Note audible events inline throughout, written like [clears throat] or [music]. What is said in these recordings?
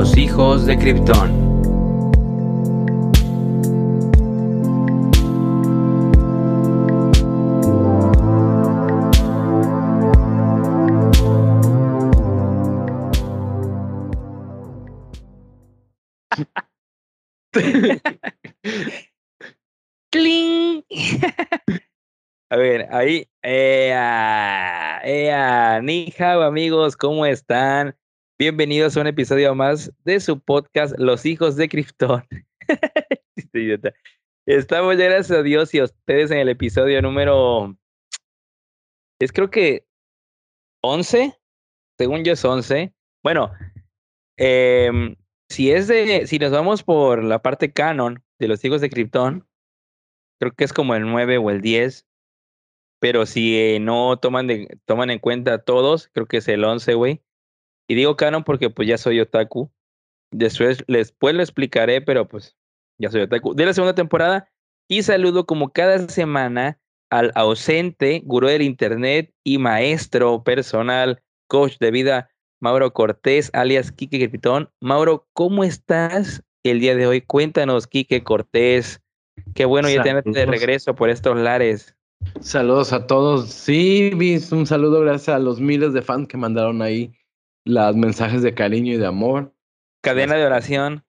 Los hijos de Krypton. [laughs] ¡Cling! A ver, ahí. Ea, ea, ni hao, amigos, ¿cómo están? Bienvenidos a un episodio más de su podcast Los hijos de Krypton. [laughs] Este. Estamos ya, gracias a Dios y a ustedes en el episodio número. Es creo que 11. Según yo es 11. Bueno, em, si es de. Si nos vamos por la parte canon de los hijos de Krypton, creo que es como el 9 o el 10. Pero si no toman, de, toman en cuenta todos, creo que es el 11, güey. Y digo canon porque pues ya soy otaku. Después, después lo explicaré, pero pues ya soy otaku. De la segunda temporada. Y saludo como cada semana al ausente, gurú del internet y maestro personal, coach de vida, Mauro Cortés, alias Quique Crepitón. Mauro, ¿cómo estás el día de hoy? Cuéntanos, Quique Cortés. Qué bueno ya tenerte de regreso por estos lares. Saludos a todos. Sí, bis, un saludo gracias a los miles de fans que mandaron ahí los mensajes de cariño y de amor. Cadena de oración.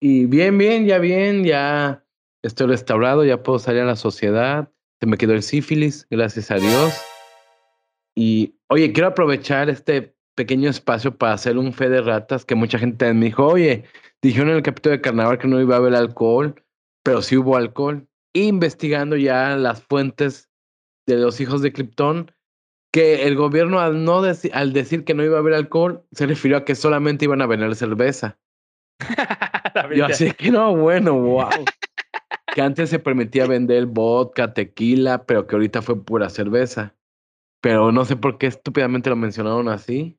Y bien, bien, ya bien, ya estoy restaurado, ya puedo salir a la sociedad. Se me quedó el sífilis, gracias a Dios. Y oye, quiero aprovechar este pequeño espacio para hacer un fe de ratas que mucha gente me dijo, oye, dijeron en el capítulo de carnaval que no iba a haber alcohol, pero sí hubo alcohol investigando ya las fuentes de los hijos de Krypton, que el gobierno al, no al decir que no iba a haber alcohol, se refirió a que solamente iban a vender cerveza. [laughs] Yo así que no, bueno, wow. que antes se permitía vender vodka, tequila, pero que ahorita fue pura cerveza. Pero no sé por qué estúpidamente lo mencionaron así.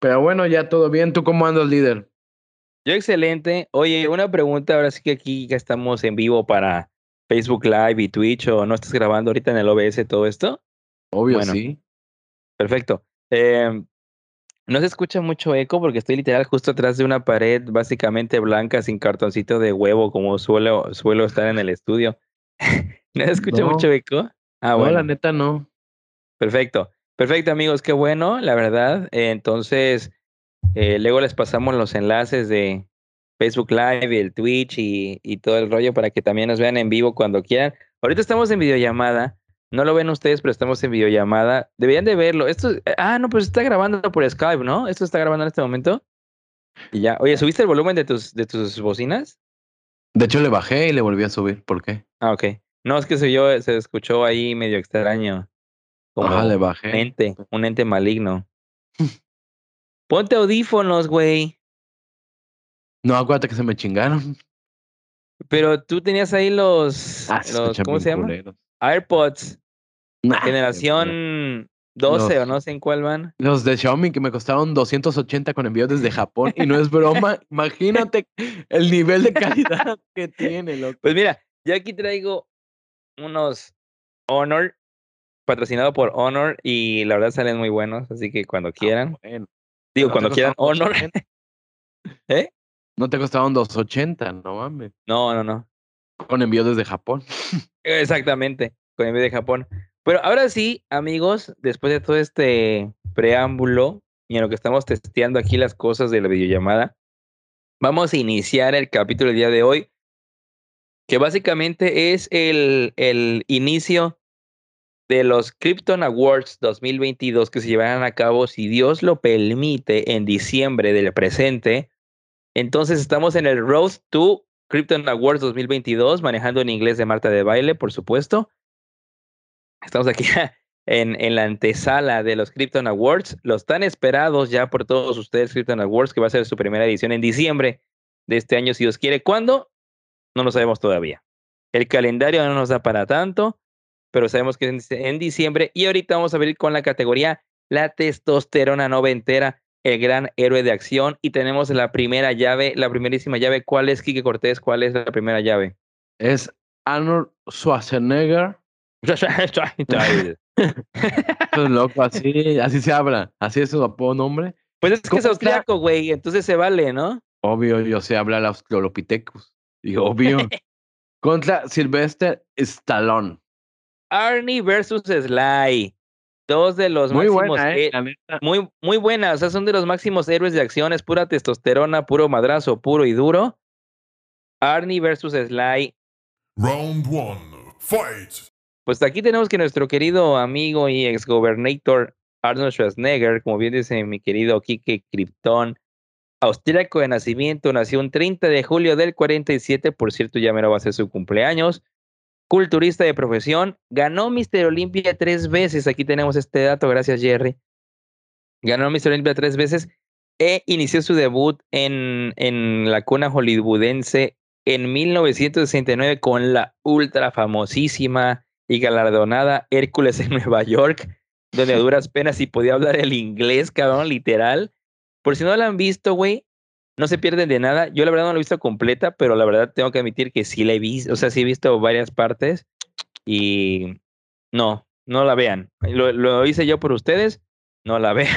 Pero bueno, ya todo bien. ¿Tú cómo andas, líder? Yo excelente. Oye, una pregunta, ahora sí que aquí ya estamos en vivo para Facebook Live y Twitch o no estás grabando ahorita en el OBS todo esto? Obvio, sí. Perfecto. Eh, no se escucha mucho eco porque estoy literal justo atrás de una pared básicamente blanca sin cartoncito de huevo como suelo, suelo estar en el estudio. [laughs] ¿No se escucha mucho eco? Ah, bueno. la neta no. Perfecto. Perfecto, amigos, qué bueno, la verdad. entonces, eh, luego les pasamos los enlaces de, Facebook Live y el Twitch y, y, todo el rollo para que también nos vean en vivo cuando quieran. Ahorita estamos en videollamada. No lo ven ustedes, pero estamos en videollamada. Deberían de verlo. Esto, ah, no, pues está grabando por Skype, ¿no? Esto está grabando en este momento. Y ya. Oye, ¿subiste el volumen de tus, de tus bocinas? De hecho, le bajé y le volví a subir. ¿Por qué? Ah, ok. No, es que se, yo, se escuchó ahí medio extraño. Como le bajé. Un ente, un ente maligno. [laughs] Ponte audífonos, güey. No, acuérdate que se me chingaron. Pero tú tenías ahí los, ah, ¿cómo se llama? AirPods. Generación 12 o no sé en cuál van. Los de Xiaomi que me costaron 280 con envío desde [laughs] Japón y no es broma. Imagínate el nivel de calidad [laughs] que tiene, loco. Pues mira, yo aquí traigo unos Honor patrocinado por Honor y la verdad salen muy buenos, así que cuando ah, quieran. Digo, cuando quieran Honor. [laughs] ¿Eh? No te costaron 280, no mames. No, no, no. Con envío desde Japón. Exactamente, con envío de Japón. Pero ahora sí, amigos, después de todo este preámbulo y en lo que estamos testeando aquí las cosas de la videollamada, vamos a iniciar el capítulo del día de hoy, que básicamente es el, el inicio de los Krypton Awards 2022 que se llevarán a cabo, si Dios lo permite, en diciembre del presente entonces estamos en el Road to Krypton Awards 2022, manejando en inglés de Marta de Baile, por supuesto. Estamos aquí [laughs] en, en la antesala de los Krypton Awards, los tan esperados ya por todos ustedes, Krypton Awards, que va a ser su primera edición en diciembre de este año, si Dios quiere. ¿Cuándo? No lo sabemos todavía. El calendario no nos da para tanto, pero sabemos que es en diciembre. Y ahorita vamos a abrir con la categoría la testosterona noventera el gran héroe de acción. Y tenemos la primera llave, la primerísima llave. ¿Cuál es, Kike Cortés? ¿Cuál es la primera llave? Es Arnold Schwarzenegger. [laughs] [laughs] es loco, así, así se habla. Así es su apodo nombre. Pues es que es austriaco, güey, entonces se vale, ¿no? Obvio, yo sé hablar australopithecus. Y obvio. [laughs] Contra Sylvester Stallone. Arnie versus Sly. Dos de los Muy máximos. buena, ¿eh? muy, muy buenas. O sea, son de los máximos héroes de acción. Es pura testosterona, puro madrazo, puro y duro. Arnie versus Sly. Round one, fight! Pues aquí tenemos que nuestro querido amigo y exgobernator Arnold Schwarzenegger, como bien dice mi querido Kike Krypton, austríaco de nacimiento, nació un 30 de julio del 47, por cierto, ya me va a ser su cumpleaños. Culturista de profesión, ganó Mister Olympia tres veces. Aquí tenemos este dato, gracias Jerry. Ganó Mister Olympia tres veces e inició su debut en, en la cuna hollywoodense en 1969 con la ultra famosísima y galardonada Hércules en [laughs] Nueva York, donde a [laughs] duras penas y podía hablar el inglés, cabrón, literal. Por si no la han visto, güey, no se pierden de nada. Yo la verdad no la he visto completa, pero la verdad tengo que admitir que sí la he visto, o sea, sí he visto varias partes y no, no la vean. Lo, lo hice yo por ustedes, no la [laughs] vean.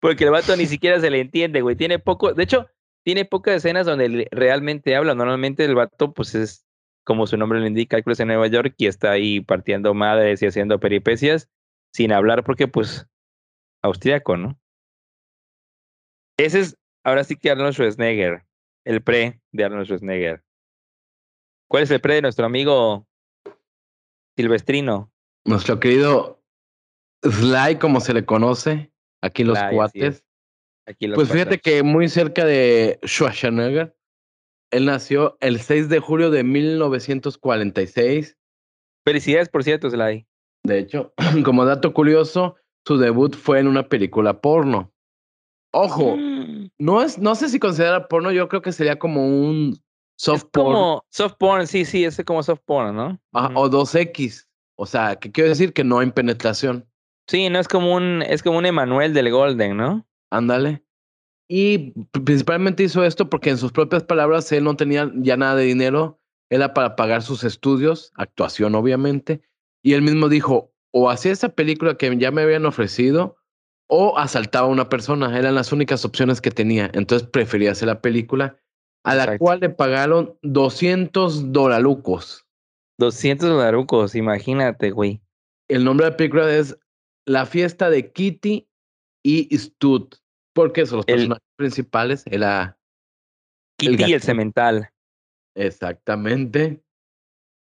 Porque el vato ni siquiera se le entiende, güey. Tiene poco, de hecho, tiene pocas escenas donde realmente habla. Normalmente el vato, pues es como su nombre lo indica, Hércules en Nueva York y está ahí partiendo madres y haciendo peripecias sin hablar porque, pues, austríaco, ¿no? Ese es, ahora sí que Arnold Schwarzenegger, el pre de Arnold Schwarzenegger. ¿Cuál es el pre de nuestro amigo Silvestrino? Nuestro querido Sly, como se le conoce, aquí en los Sly, cuates. es. Aquí los Pues fíjate que muy cerca de Schwarzenegger, él nació el 6 de julio de 1946. Felicidades, por cierto, Sly. De hecho, [clears throat] como dato curioso, su debut fue en una película porno. Ojo, Mm, no es, no sé si considera porno, yo creo que sería como un soft es porn como soft porn, sí, sí, es como soft porn, ¿no? ajá, o 2X. O sea, que quiero decir que no hay penetración. Sí, no es como un, es como un Emanuel del Golden, ¿no? Ándale. Y principalmente hizo esto porque en sus propias palabras él no tenía ya nada de dinero, era para pagar sus estudios, actuación obviamente, y él mismo dijo, o hacía esa película que ya me habían ofrecido, o asaltaba a una persona, eran las únicas opciones que tenía, entonces prefería hacer la película, a la Exacto. cual le pagaron 200 dolarucos. 200 dolarucos, imagínate, güey. El nombre de la película es La fiesta de Kitty y Stud, porque son los El- personajes principales, era Kitty y el cemental. Exactamente.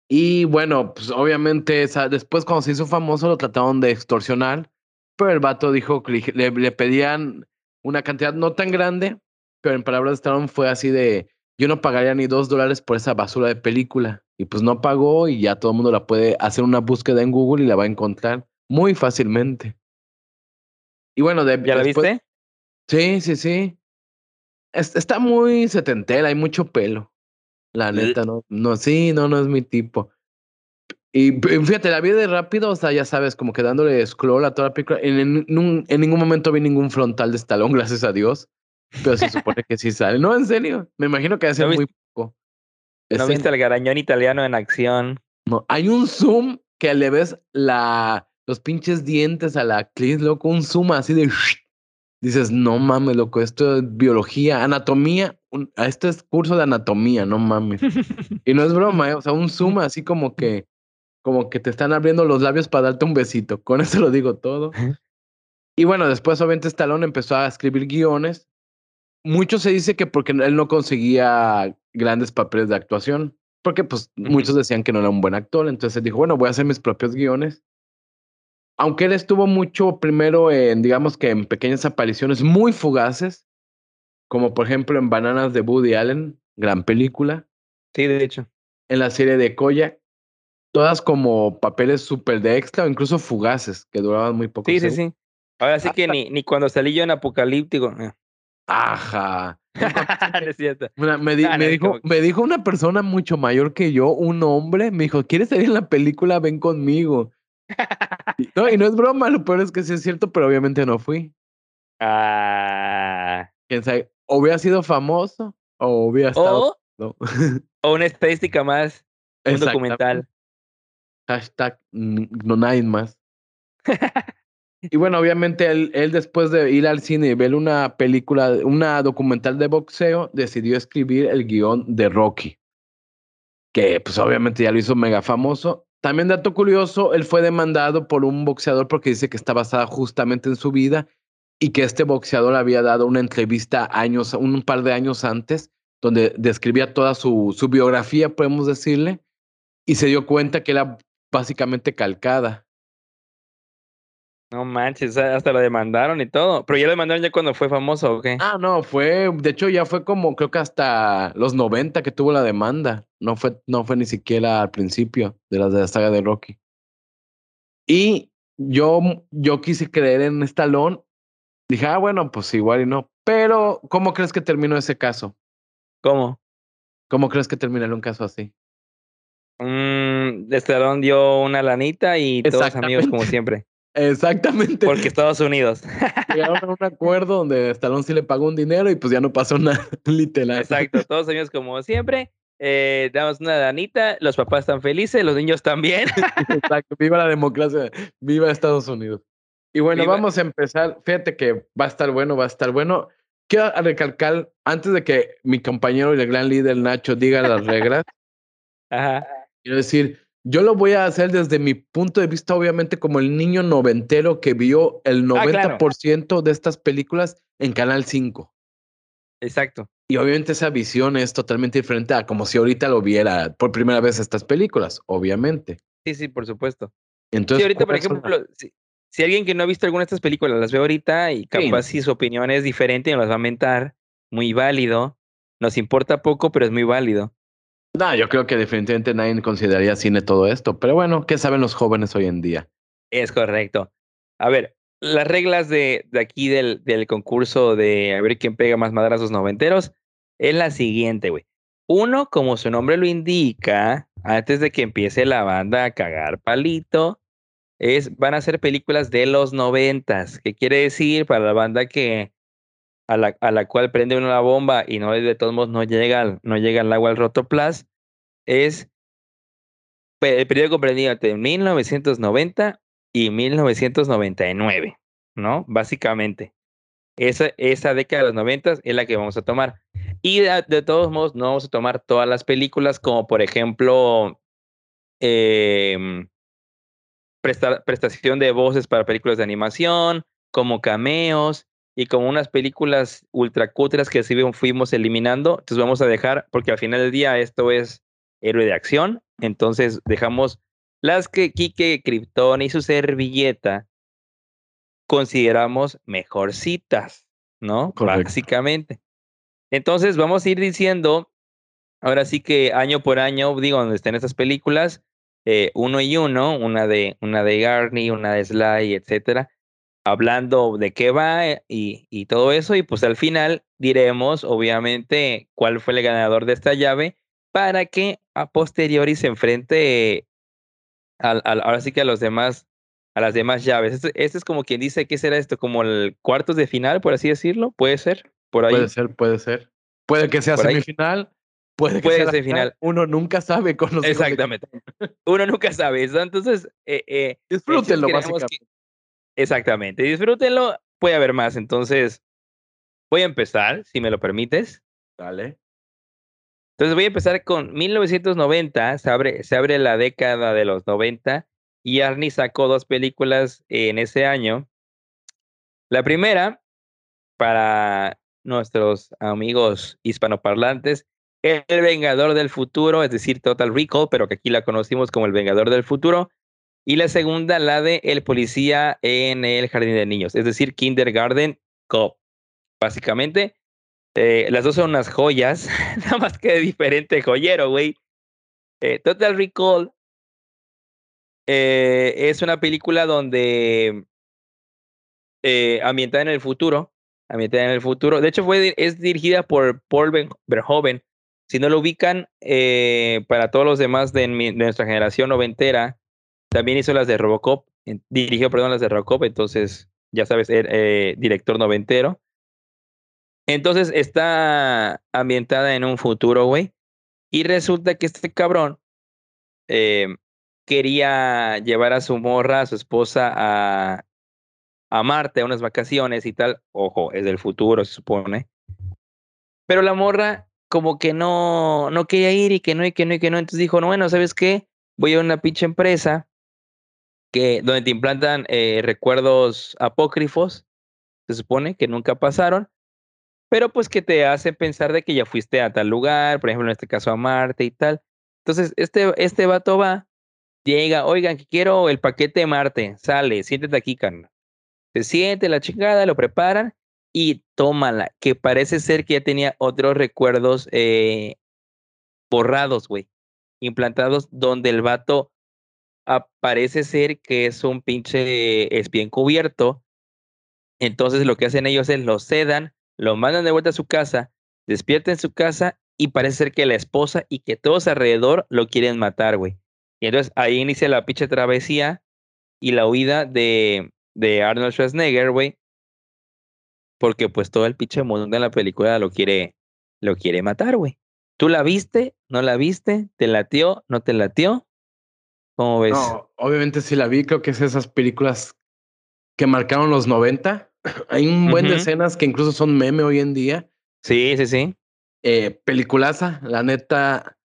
Y bueno, pues obviamente esa- después cuando se hizo famoso lo trataron de extorsionar, pero el vato dijo que le, pedían una cantidad no tan grande, pero en palabras de Stallone fue así de, yo no pagaría ni dos dólares por esa basura de película. Y pues no pagó y ya todo el mundo la puede hacer una búsqueda en Google y la va a encontrar muy fácilmente. Y bueno, de, ¿Ya la viste? Sí, sí, sí. Es- está muy setentera, hay mucho pelo. La neta, no, no, sí, no, no es mi tipo. Y fíjate, la vi de rápido, o sea, ya sabes, como que dándole scroll a toda la película. En, en ningún momento vi ningún frontal de Stallone, [laughs] gracias a Dios. Pero se supone que sí sale. No, en serio. Me imagino que hace ¿No muy poco. ¿No Escena. viste al garañón italiano en acción? No, hay un zoom que le ves la, los pinches dientes a la actriz, loco, un zoom así de... Dices, no mames, loco, esto es biología, anatomía, un- a este es curso de anatomía, no mames. [laughs] Y no es broma, ¿eh? o sea, un zoom así como que, como que te están abriendo los labios para darte un besito. Con eso lo digo todo. Y bueno, después obviamente Stallone empezó a escribir guiones. Mucho se dice que porque él no conseguía grandes papeles de actuación, porque pues muchos decían que no era un buen actor, entonces dijo, bueno, voy a hacer mis propios guiones. Aunque él estuvo mucho primero en, digamos que en pequeñas apariciones muy fugaces, como por ejemplo en Bananas de Woody Allen, gran película, Sí, de hecho. en la serie de Koya, todas como papeles súper de extra o incluso fugaces, que duraban muy poco. Sí, sí, sí. Ahora sí que ni, ni cuando salí yo en Apocalíptico. eh. Ajá. [laughs] [laughs] [laughs] me, di- dijo, me dijo una persona mucho mayor que yo, un hombre, me dijo, ¿quieres salir en la película? Ven conmigo. No, y no es broma, lo peor es que sí es cierto, pero obviamente no fui. Ah. Quién sabe, o hubiera sido famoso o hubiera estado... O, [laughs] no. o una estadística más, un documental. Hashtag no nadie más. [laughs] Y bueno, obviamente él, él después de ir al cine y ver una película, una documental de boxeo, decidió escribir el guion de Rocky, que pues obviamente ya lo hizo mega famoso. También dato curioso, él fue demandado por un boxeador porque dice que está basada justamente en su vida y que este boxeador había dado una entrevista años, un par de años antes, donde describía toda su, su biografía, podemos decirle, y se dio cuenta que era básicamente calcada. No manches, hasta lo demandaron y todo. Pero ya lo demandaron ya cuando fue famoso, ¿o qué? Ah, no, fue, de hecho ya fue como, creo que hasta los 90 que tuvo la demanda. No fue, no fue ni siquiera al principio de la, de la saga de Rocky. Y yo, yo quise creer en Stallone. Dije, ah, bueno, pues igual y no. Pero, ¿cómo crees que terminó ese caso? ¿Cómo? ¿Cómo crees que terminaría un caso así? Mm, Stallone dio una lanita y todos amigos como siempre. Exactamente. Porque Estados Unidos. [laughs] Llegaron a un acuerdo donde Stallone sí le pagó un dinero y pues ya no pasó nada, [laughs] literal. Exacto, todos amigos como siempre. Eh, damos una danita, los papás están felices, los niños también. [laughs] Exacto, viva la democracia, viva Estados Unidos. Y bueno, Viva. vamos a empezar. Fíjate que va a estar bueno, va a estar bueno. Quiero recalcar, antes de que mi compañero y el gran líder Nacho diga las reglas, Ajá. quiero decir, yo lo voy a hacer desde mi punto de vista, obviamente, como el niño noventero que vio el Ah, claro. 90% de estas películas en Canal 5. Exacto. Y obviamente esa visión es totalmente diferente a como si ahorita lo viera por primera vez estas películas, obviamente. Sí, sí, por supuesto. Entonces, sí, ahorita, por ejemplo, si, si alguien que no ha visto alguna de estas películas las ve ahorita y capaz si su opinión es diferente y nos va a mentar, muy válido. Nos importa poco, pero es muy válido. No, yo creo que definitivamente nadie consideraría cine todo esto, pero bueno, ¿qué saben los jóvenes hoy en día? Es correcto. A ver, las reglas de, aquí del, concurso de a ver quién pega más madrazos noventeros es la siguiente, güey. Uno, como su nombre lo indica, antes de que empiece la banda a cagar palito, es, van a ser películas de los noventas. ¿Qué quiere decir para la banda que a la, a la cual prende uno la bomba y no de todos modos no llega, no llega el agua al rotoplas? Es el periodo comprendido entre 1990 y 1999, ¿no? Básicamente. Esa, esa década de los 90 es la que vamos a tomar. Y de, todos modos, no vamos a tomar todas las películas, como por ejemplo, em, presta- prestación de voces para películas de animación, como cameos y como unas películas ultracutras que sí fuimos eliminando. Entonces vamos a dejar, porque al final del día esto es héroe de acción. Entonces dejamos las que Kike Krypton y su servilleta consideramos mejorcitas, ¿no? Correcto. Básicamente. Entonces vamos a ir diciendo, ahora sí que año por año, digo, donde estén estas películas, eh, uno y uno, una de, una de Garney, una de Sly, etcétera, hablando de qué va eh, y, y todo eso, y pues al final diremos, obviamente, cuál fue el ganador de esta llave para que a posteriori se enfrente al, al- ahora sí que a los demás, a las demás llaves. Este, este es como quien dice, ¿qué será esto? Como el cuartos de final, por así decirlo, puede ser, por ahí. Puede ser, puede ser. Puede que sea Por ahí. semifinal, puede que Puede sea ser final. Uno nunca sabe con los Exactamente. Uno nunca sabe. Entonces, eh, eh, Disfrútenlo, básicamente. que- exactamente, disfrútenlo. Puede haber más, entonces voy a empezar, si me lo permites. Dale. Entonces voy a empezar con 1990, se abre, se abre la década de los 90 y Arnie sacó dos películas en ese año. La primera, para nuestros amigos hispanoparlantes, El Vengador del Futuro, es decir, Total Recall, pero que aquí la conocimos como El Vengador del Futuro. Y la segunda, la de El Policía en el Jardín de Niños, es decir, Kindergarten Cop. Básicamente, eh, las dos son unas joyas, [laughs] nada más que de diferente joyero, güey. Eh, Total Recall eh, es una película donde ambientada en el futuro, ambientada en el futuro. De hecho, fue, es dirigida por Paul Verhoeven. Si no lo ubican, para todos los demás de, de nuestra generación noventera, también hizo las de Robocop, dirigió, perdón, las de Robocop, entonces, ya sabes, er- eh, director noventero. Entonces, está ambientada en un futuro, güey. Y resulta que este cabrón eh, quería llevar a su morra, a su esposa, a, a Marte a unas vacaciones y tal. Ojo, es del futuro, se supone. Pero la morra como que no, no quería ir y que no, y que no, y que no. Entonces dijo, no, bueno, ¿sabes qué? Voy a una pinche empresa que, donde te implantan eh, recuerdos apócrifos, se supone, que nunca pasaron, pero pues que te hace pensar de que ya fuiste a tal lugar, por ejemplo, en este caso a Marte y tal. Entonces, este, este vato va, llega, oigan, que quiero el paquete de Marte, sale, siéntate aquí, carnal. Se siente la chingada, lo preparan y tómala, que parece ser que ya tenía otros recuerdos eh, borrados, güey, implantados donde el vato parece ser que es un pinche espía encubierto. Entonces lo que hacen ellos es lo sedan, lo mandan de vuelta a su casa, despierta en su casa y parece ser que la esposa y que todos alrededor lo quieren matar, güey. Y entonces ahí inicia la pinche travesía y la huida de, de Arnold Schwarzenegger, güey. Porque pues todo el pinche mundo de la película lo quiere, lo quiere matar, güey. ¿Tú la viste? ¿No la viste? ¿Te latió? ¿No te latió? ¿Cómo ves? No, obviamente sí la vi. Creo que es esas películas que marcaron los 90. [clears throat] Hay un buen de escenas que incluso son meme hoy en día. Sí, sí, sí. Eh, peliculaza, la neta,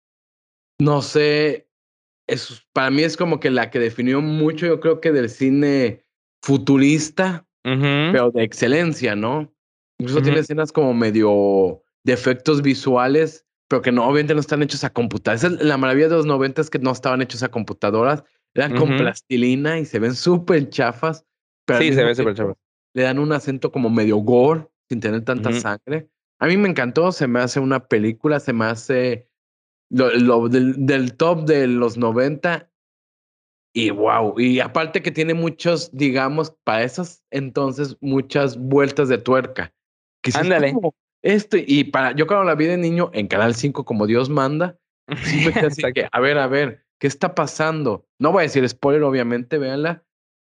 no sé, es, para mí es como que la que definió mucho, yo creo que del cine futurista, pero de excelencia, ¿no? Incluso tiene escenas como medio de efectos visuales, pero que no, obviamente no están hechos a computadoras. la maravilla de los 90 es que no estaban hechos a computadoras, eran con plastilina y se ven súper chafas. Pero sí, se ven súper chafas. Le dan un acento como medio gore, sin tener tanta sangre. A mí me encantó, se me hace una película, se me hace lo, del, top de los 90 y wow, y aparte que tiene muchos, digamos, para esos entonces, muchas vueltas de tuerca. Ándale. Esto, y para, yo cuando la vi de niño en Canal 5 como Dios manda, sí me [laughs] que, a ver, a ver, ¿qué está pasando? No voy a decir spoiler, obviamente, véanla.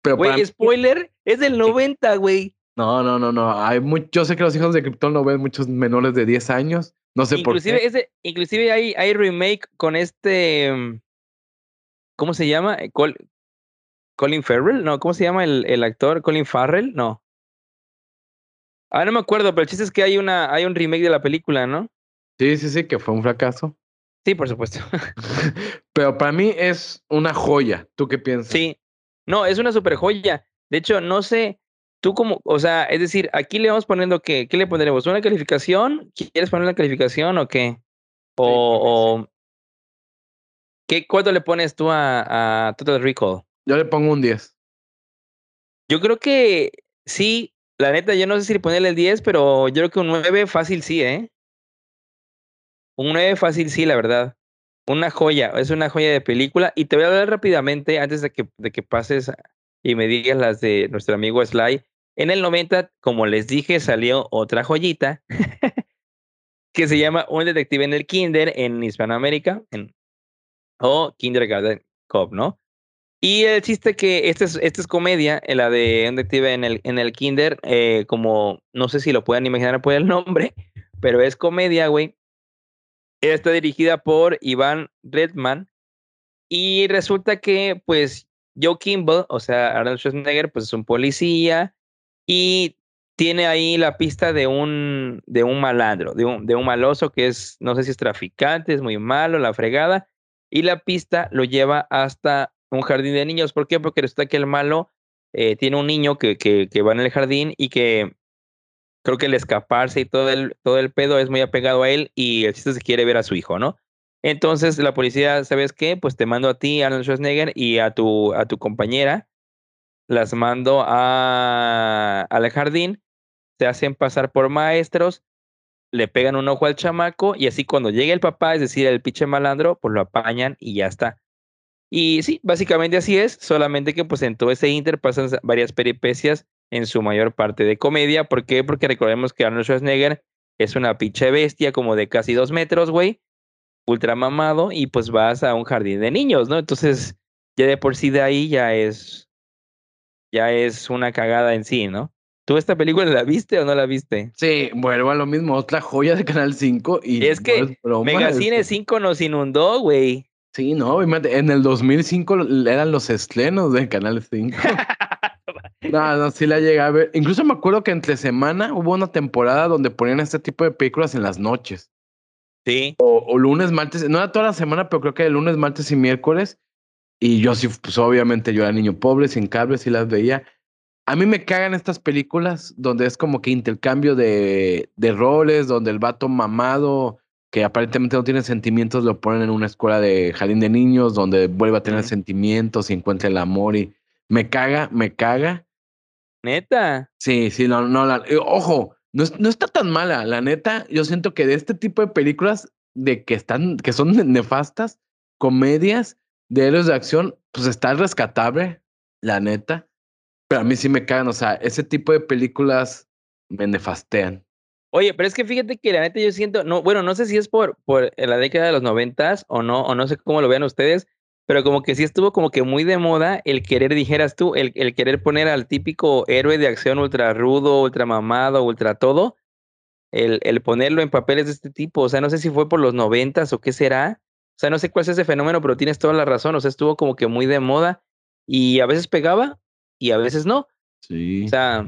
Pero güey, spoiler, es del 90, güey. No, no, no, no. Hay yo sé que los hijos de Krypton no ven muchos menores de 10 años. No sé inclusive por qué. Ese, inclusive hay, hay remake con este. Mm, ¿Cómo se llama? Eh, Colin Farrell, no, ¿cómo se llama el, el, actor? Colin Farrell, no. Ah, no me acuerdo, pero el chiste es que hay una, hay un remake de la película, ¿no? Sí, sí, sí, que fue un fracaso. Sí, por supuesto. [laughs] pero para mí es una joya. ¿Tú qué piensas? Sí. No, es una super joya. De hecho, no sé, tú como, o sea, es decir, aquí le vamos poniendo que, ¿qué le pondremos? ¿Una calificación? ¿Quieres poner la calificación o qué? O, ¿qué, ¿cuánto le pones tú a, a, Total Recall? Yo le pongo un 10. Yo creo que sí, la neta, yo no sé si ponerle el 10, pero yo creo que un 9 fácil sí, ¿eh? Un 9 fácil sí, la verdad. Una joya, es una joya de película. Y te voy a hablar rápidamente, antes de que, de que pases y me digas las de nuestro amigo Sly. En el 90, como les dije, salió otra joyita [laughs] que se llama Un detective en el Kinder en Hispanoamérica en, o Kindergarten Cop, ¿no? Y el chiste que esta es, esta es comedia, la de Un detective en el, en el Kinder, eh, como no sé si lo pueden imaginar por el nombre, [laughs] pero es comedia, güey. Está dirigida por Iván Redman y resulta que, pues, Joe Kimball, o sea, Arnold Schwarzenegger, pues es un policía y tiene ahí la pista de un, de un malandro, de un, de un maloso que es, no sé si es traficante, es muy malo, la fregada, y la pista lo lleva hasta un jardín de niños. ¿Por qué? Porque resulta que el malo eh, tiene un niño que, que, que, va en el jardín y que creo que el escaparse y todo el, todo el pedo es muy apegado a él y el chiste se quiere ver a su hijo, ¿no? Entonces la policía, ¿sabes qué? Pues te mando a ti, Arnold Schwarzenegger, y a tu, a tu compañera, las mando a, al jardín, se hacen pasar por maestros, le pegan un ojo al chamaco y así cuando llegue el papá, es decir, el pinche malandro, pues lo apañan y ya está. Y sí, básicamente así es, solamente que pues en todo ese inter pasan varias peripecias, en su mayor parte de comedia. ¿Por qué? Porque recordemos que Arnold Schwarzenegger es una pinche bestia como de casi dos metros, güey ultra mamado y pues vas a un jardín de niños, ¿no? Entonces, ya de por sí de ahí ya es, ya es una cagada en sí, ¿no? ¿Tú esta película la viste o no la viste? Sí, vuelvo a lo mismo, otra joya de Canal 5 y... Es que Megacine 5 nos inundó, güey. Sí, no, en el 2005 eran los estrenos de Canal 5. [laughs] No, no, sí la llegué a ver. Incluso me acuerdo que entre semana hubo una temporada donde ponían este tipo de películas en las noches. Sí. O, o lunes, martes. No era toda la semana, pero creo que de lunes, martes y miércoles. Y yo sí, pues obviamente yo era niño pobre, sin cables, y las veía. A mí me cagan estas películas donde es como que intercambio de, de roles, donde el vato mamado, que aparentemente no tiene sentimientos, lo ponen en una escuela de jardín de niños, donde vuelve a tener sentimientos y encuentra el amor. Y me caga, me caga. Neta. Sí, sí, no, no, la- eh, ojo, no, no está tan mala, la neta, yo siento que de este tipo de películas de que están, que son nefastas, comedias de héroes de acción, pues está rescatable, la neta, pero a mí sí me cagan, o sea, ese tipo de películas me nefastean. Oye, pero es que fíjate que la neta yo siento, no, bueno, no sé si es por, por la década de los noventas o no, o no sé cómo lo vean ustedes, pero como que sí estuvo como que muy de moda el querer, dijeras tú, el, el querer poner al típico héroe de acción ultra rudo, ultra mamado, ultra todo, el, el ponerlo en papeles de este tipo, o sea, no sé si fue por los noventas o qué será, o sea, no sé cuál es ese fenómeno, pero tienes toda la razón, o sea, estuvo como que muy de moda y a veces pegaba y a veces no, Sí. o sea,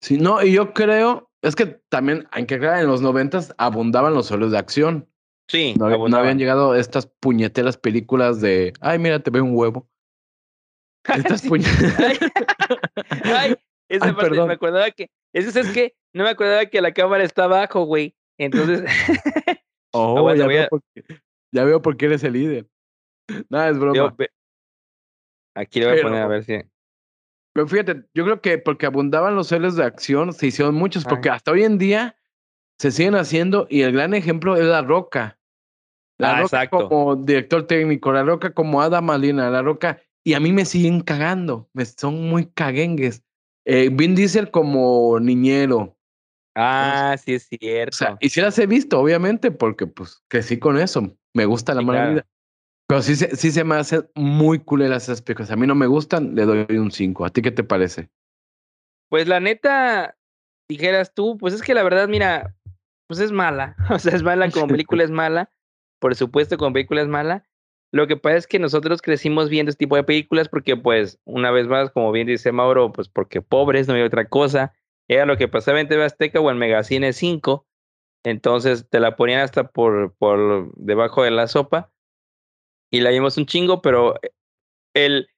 sí, no, y yo creo, es que también, en que en los noventas abundaban los héroes de acción. sí, No, habían llegado estas puñeteras películas de, ay, mira, te veo un huevo. [laughs] Estas puñeteras. [laughs] Ay, esa Ay, parte, perdón. me acordaba que, eso es que no me acordaba que la cámara está abajo, güey. Entonces, [laughs] Oh, ya, veo a- por qué, ya veo por qué eres el líder. Nada, es broma. yo aquí le voy a poner a ver si. Pero fíjate, yo creo que porque abundaban los héroes de acción, se hicieron muchos, porque hasta hoy en día se siguen haciendo, y el gran ejemplo es La Roca. La Ah, Roca exacto. como director técnico, La Roca como Ada Malina, La Roca, y a mí me siguen cagando, me son muy caguengues. Eh, Vin Diesel como niñero, Ah, sí es o cierto. sea, y sí las he visto, obviamente, porque pues crecí con eso, me gusta la Sí, mala claro. vida. Pero sí, se- sí se me hacen muy culeras esas películas. A mí no me gustan, le doy un 5. ¿A ti qué te parece? Pues la neta, dijeras tú, pues es que la verdad, mira, pues es mala. [laughs] O sea, es mala como [laughs] película, es mala. Por supuesto, como película es mala. Lo que pasa es que nosotros crecimos viendo este tipo de películas porque, pues, una vez más, como bien dice Mauro, pues porque pobres, no había otra cosa. Era lo que pasaba en TV Azteca o en Megacine 5. Entonces te la ponían hasta por, por debajo de la sopa. Y la vimos un chingo, pero el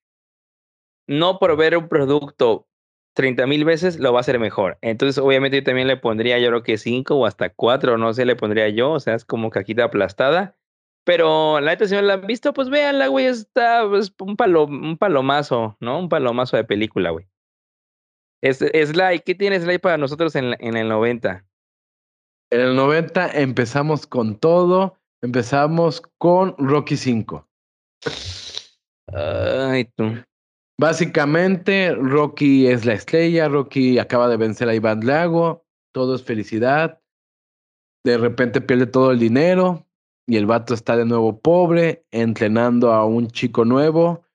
no por ver un producto 30 mil veces lo va a hacer mejor. Entonces, obviamente, yo también le pondría, yo creo que 5 o hasta 4, no sé, le pondría yo, o sea, es como cajita aplastada. Pero la neta, si no la han visto, pues véanla, güey, está pues, un, palo, un palomazo, ¿no? Un palomazo de película, güey. Es, ¿qué tiene Sly para nosotros en el 90? En el 90 empezamos con todo. Empezamos con Rocky 5. Ay, tú. Básicamente, Rocky es la estrella. Rocky acaba de vencer a Iván Drago. Todo es felicidad. De repente pierde todo el dinero. Y el vato está de nuevo pobre, entrenando a un chico nuevo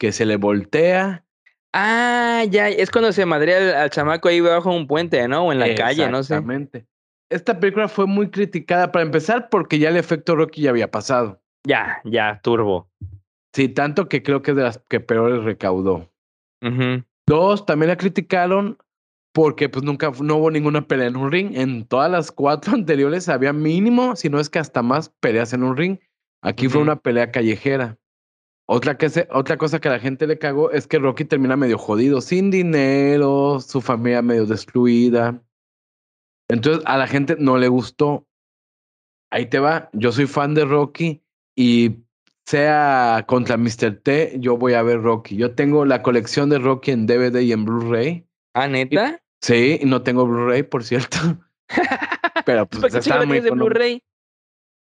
que se le voltea. Ah, ya, es cuando se madrea al, al chamaco ahí bajo un puente, ¿no? O en la calle, no sé. Exactamente. Esta película fue muy criticada para empezar porque ya el efecto Rocky ya había pasado. Ya, ya, turbo. Sí, tanto que creo que es de las que peores recaudó. Dos, también la criticaron porque pues nunca no hubo ninguna pelea en un ring. En todas las cuatro [laughs] anteriores había mínimo, si no es que hasta más peleas en un ring. Aquí fue una pelea callejera. Otra, que se- otra cosa que a la gente le cagó es que Rocky termina medio jodido, sin dinero, su familia medio destruida. Entonces a la gente no le gustó. Ahí te va, yo soy fan de Rocky y sea contra Mr. T, yo voy a ver Rocky. Yo tengo la colección de Rocky en DVD y en Blu-ray. Ah, neta. Sí, y no tengo Blu-ray, por cierto. [laughs] Pero pues ¿Por qué chingados muy de. Blu-ray?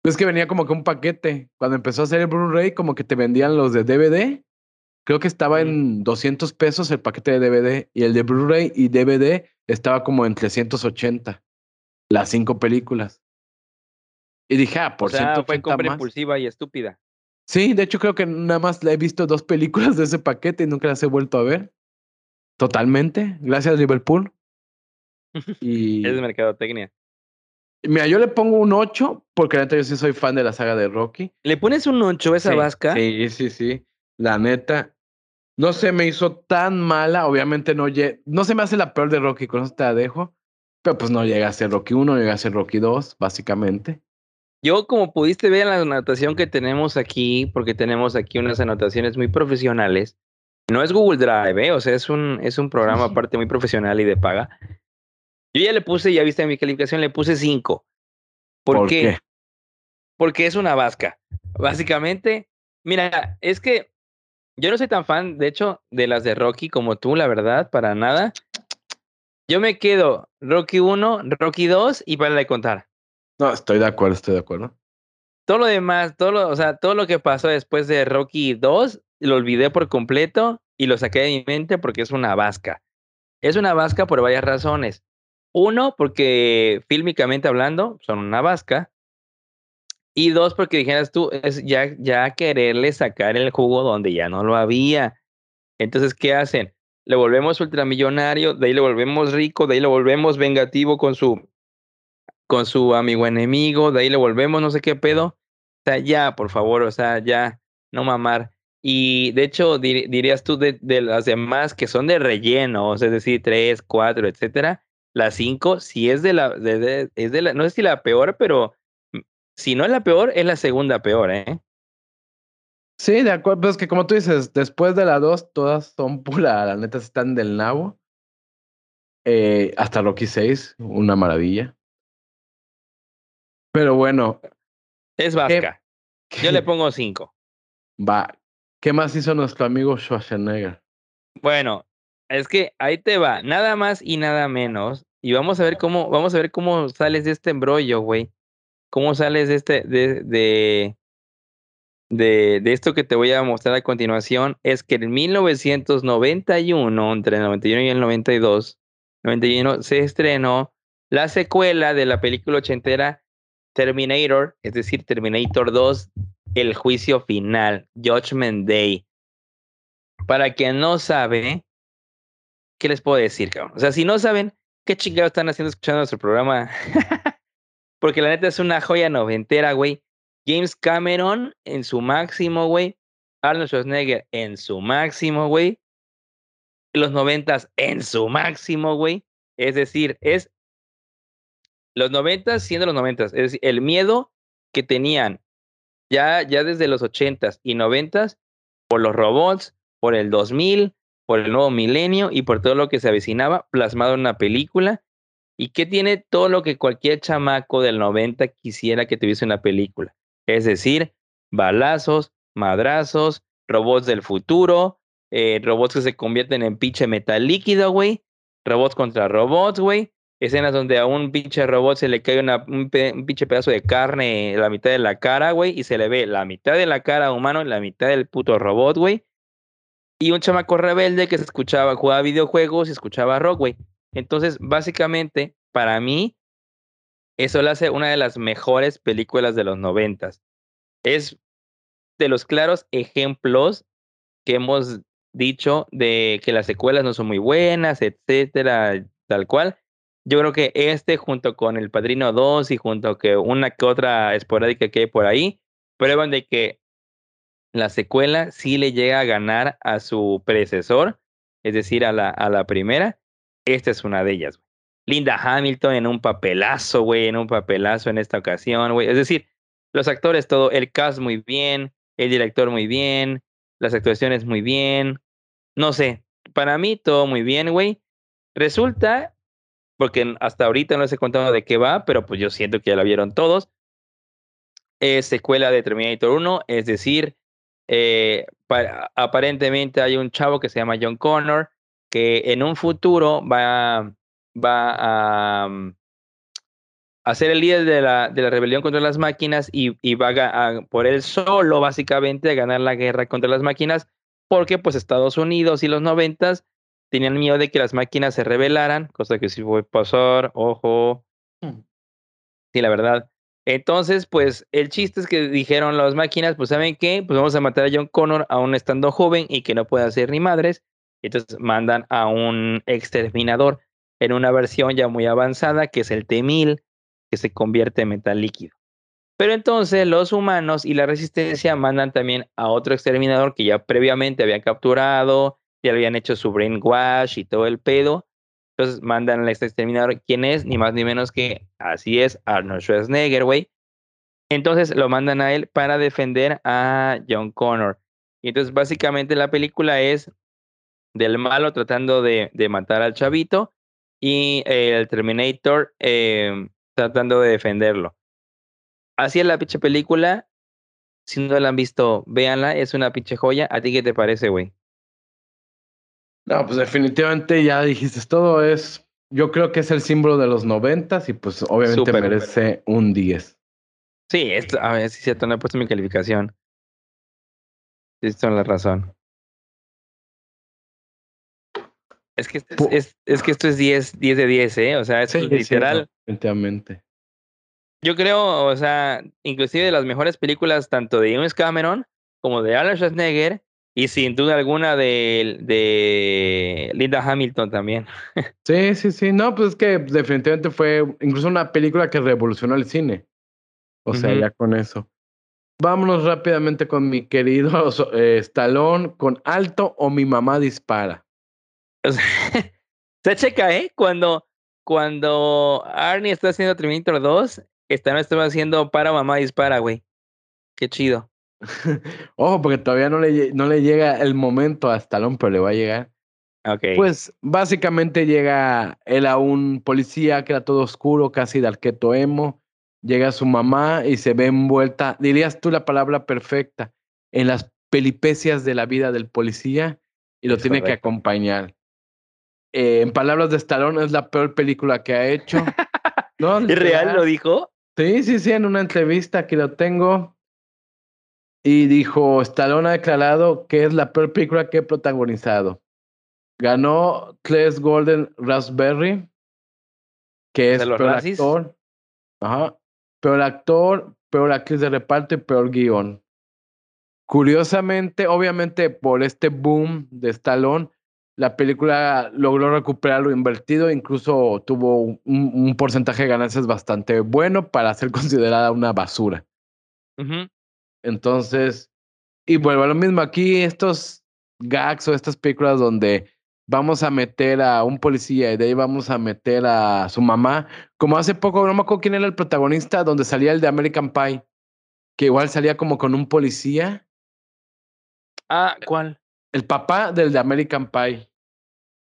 Es que venía como que un paquete. Cuando empezó a hacer el Blu-ray, como que te vendían los de DVD. Creo que estaba Mm. en 200 pesos el paquete de DVD y el de Blu-ray y DVD estaba como en 380. Las cinco películas. Y dije, ah, por o sea, fue 180 compra más. impulsiva y estúpida. Sí, de hecho creo que nada más he visto dos películas de ese paquete y nunca las he vuelto a ver. Totalmente. Gracias, Liverpool. [laughs] Y Es de mercadotecnia. mira, yo le pongo un 8 porque la neta yo sí soy fan de la saga de Rocky. ¿Le pones un 8 a esa sí, vasca? Sí, sí, sí. La neta. no se me hizo tan mala. Obviamente no, no se me hace la peor de Rocky, con eso te la dejo. Pero pues no llega a ser Rocky 1, llega a ser Rocky 2, básicamente. Yo, como pudiste ver en la anotación que tenemos aquí, porque tenemos aquí unas anotaciones muy profesionales, no es Google Drive, ¿eh? o sea, es un, es un programa aparte muy profesional y de paga. Yo ya le puse, ya viste mi calificación, le puse 5. ¿Por, qué? Porque es una vasca. Básicamente, mira, es que yo no soy tan fan, de hecho, de las de Rocky como tú, la verdad, para nada. Yo me quedo Rocky 1, Rocky 2 y para de contar. No, estoy de acuerdo, estoy de acuerdo. Todo lo demás, todo lo, o sea, todo lo que pasó después de Rocky 2, lo olvidé por completo y lo saqué de mi mente porque es una vasca. Es una vasca por varias razones. Uno, porque fílmicamente hablando, son una vasca. Y dos, porque dijeras tú, es ya, ya quererle sacar el jugo donde ya no lo había. Entonces, ¿qué hacen? Le volvemos ultramillonario, de ahí le volvemos rico, de ahí le volvemos vengativo con su, con su amigo enemigo, de ahí le volvemos no sé qué pedo. O sea, ya, por favor, o sea, ya, no mamar. Y de hecho, dirías tú de, de, las demás que son de relleno, es decir, tres, cuatro, etcétera, la cinco, si es de la, de, es de la, no sé si la peor, pero si no es la peor, es la segunda peor, ¿eh? Sí, de acuerdo, pero es que como tú dices, después de la 2, todas son pura, la neta están del nabo. Eh, hasta Rocky 6, una maravilla. Pero bueno. Es vasca. Yo le pongo 5. Va. ¿Qué más hizo nuestro amigo Schwarzenegger? Bueno, es que ahí te va, nada más y nada menos. Y vamos a ver cómo, vamos a ver cómo sales de este embrollo, güey cómo sales de este, de, de, de, esto que te voy a mostrar a continuación, es que en 1991, entre el 91 y el 92, 91 se estrenó la secuela de la película ochentera Terminator, es decir, Terminator 2, El juicio final, Judgment Day. Para quien no sabe, ¿qué les puedo decir, cabrón? O sea, si no saben, ¿qué chingados están haciendo escuchando nuestro programa? [laughs] Porque la neta es una joya noventera, güey. James Cameron en su máximo, güey. Arnold Schwarzenegger en su máximo, güey. Los noventas en su máximo, güey. Es decir, es los noventas siendo los noventas. Es decir, el miedo que tenían ya, ya desde los ochentas y noventas por los robots, por el 2000, por el nuevo milenio y por todo lo que se avecinaba plasmado en una película y qué tiene todo lo que cualquier chamaco del 90 quisiera que tuviese una película. Es decir, balazos, madrazos, robots del futuro, eh, robots que se convierten en pinche metal líquido, güey. Robots contra robots, güey. Escenas donde a un pinche robot se le cae un, pinche pedazo de carne en la mitad de la cara, güey, y se le ve la mitad de la cara humano y la mitad del puto robot, güey. Y un chamaco rebelde que se escuchaba, jugaba videojuegos y escuchaba rock, güey. Entonces, básicamente, para mí, eso le hace una de las mejores películas de los noventas. Es de los claros ejemplos que hemos dicho de que las secuelas no son muy buenas, etcétera, tal cual. Yo creo que este, junto con El Padrino 2 y junto que una que otra esporádica que hay por ahí, prueban de que la secuela sí le llega a ganar a su predecesor, es decir, a la, a la primera. Esta es una de ellas. Linda Hamilton en un papelazo, güey, en un papelazo en esta ocasión, güey. Es decir, los actores, todo, el cast muy bien, el director muy bien, las actuaciones muy bien. No sé, para mí todo muy bien, güey. Resulta, porque hasta ahorita no les he contado de qué va, pero pues yo siento que ya la vieron todos. Es secuela de Terminator 1, es decir, eh, aparentemente hay un chavo que se llama John Connor, que en un futuro va, va mm, a, ser el líder de la, de la rebelión contra las máquinas y, y va a, por él solo, básicamente, a ganar la guerra contra las máquinas, porque pues Estados Unidos y los noventas tenían miedo de que las máquinas se rebelaran, cosa que sí fue pasar, ojo. Mm. Sí, la verdad. Entonces, pues el chiste es que dijeron las máquinas, pues ¿saben qué? Pues vamos a matar a John Connor aún estando joven y que no puede hacer ni madres. Entonces mandan a un exterminador en una versión ya muy avanzada, que es el T-1000, que se convierte en metal líquido. Pero entonces los humanos y la resistencia mandan también a otro exterminador que ya previamente habían capturado, ya habían hecho su brainwash y todo el pedo. Entonces mandan al exterminador, ¿quién es? Ni más ni menos que, así es, Arnold Schwarzenegger, güey. Entonces lo mandan a él para defender a John Connor. Y entonces básicamente la película es del malo tratando de, de matar al chavito y el Terminator eh, tratando de defenderlo. Así es la pinche película. Si no la han visto, véanla, es una pinche joya. ¿A ti qué te parece, güey? No, pues definitivamente ya dijiste todo, es, yo creo que es el símbolo de los noventas y pues obviamente merece un 10. Sí, a ver, sí, es cierto, no he puesto mi calificación. Tienes toda la razón. Es que, esto es, es, es que esto es 10, 10 de 10, ¿eh? O sea, esto es literal. Definitivamente. Yo creo, o sea, inclusive de las mejores películas tanto de James Cameron como de Arnold Schwarzenegger y sin duda alguna de, de Linda Hamilton también. [laughs] Sí, sí, sí. No, pues es que definitivamente fue incluso una película que revolucionó el cine. O sea, ya con eso. Vámonos rápidamente con mi querido eh, Stallone con alto o mi mamá dispara. O sea, [laughs] se checa, ¿eh? Cuando, cuando Arnie está haciendo Terminator 2, Stallone estaba haciendo para mamá dispara, güey. Qué chido. [laughs] Ojo, porque todavía no le, no le llega el momento a Stallone, pero le va a llegar. Ok. Pues básicamente llega él a un policía que era todo oscuro, casi de arqueto emo. Llega su mamá y se ve envuelta, dirías tú la palabra perfecta, en las peripecias de la vida del policía y lo Es tiene que acompañar. Eh, en palabras de Stallone, es la peor película que ha hecho. [laughs] ¿No? ¿Es real? ¿Lo dijo? Sí, sí, sí, en una entrevista aquí lo tengo. Y dijo, Stallone ha declarado que es la peor película que he protagonizado. Ganó tres Golden Raspberry, que es peor actor. Ajá. Peor actor, peor actriz de reparto y peor guion. Curiosamente, obviamente por este boom de Stallone, la película logró recuperar lo invertido, incluso tuvo un, un porcentaje de ganancias bastante bueno para ser [laughs] considerada una basura. Entonces, y vuelvo a lo mismo, aquí estos gags o estas películas donde vamos a meter a un policía y de ahí vamos a meter a su mamá, como hace poco, no me acuerdo quién era el protagonista, donde salía el de American Pie, que igual salía como con un policía, Ah, ¿cuál? El papá del de American Pie.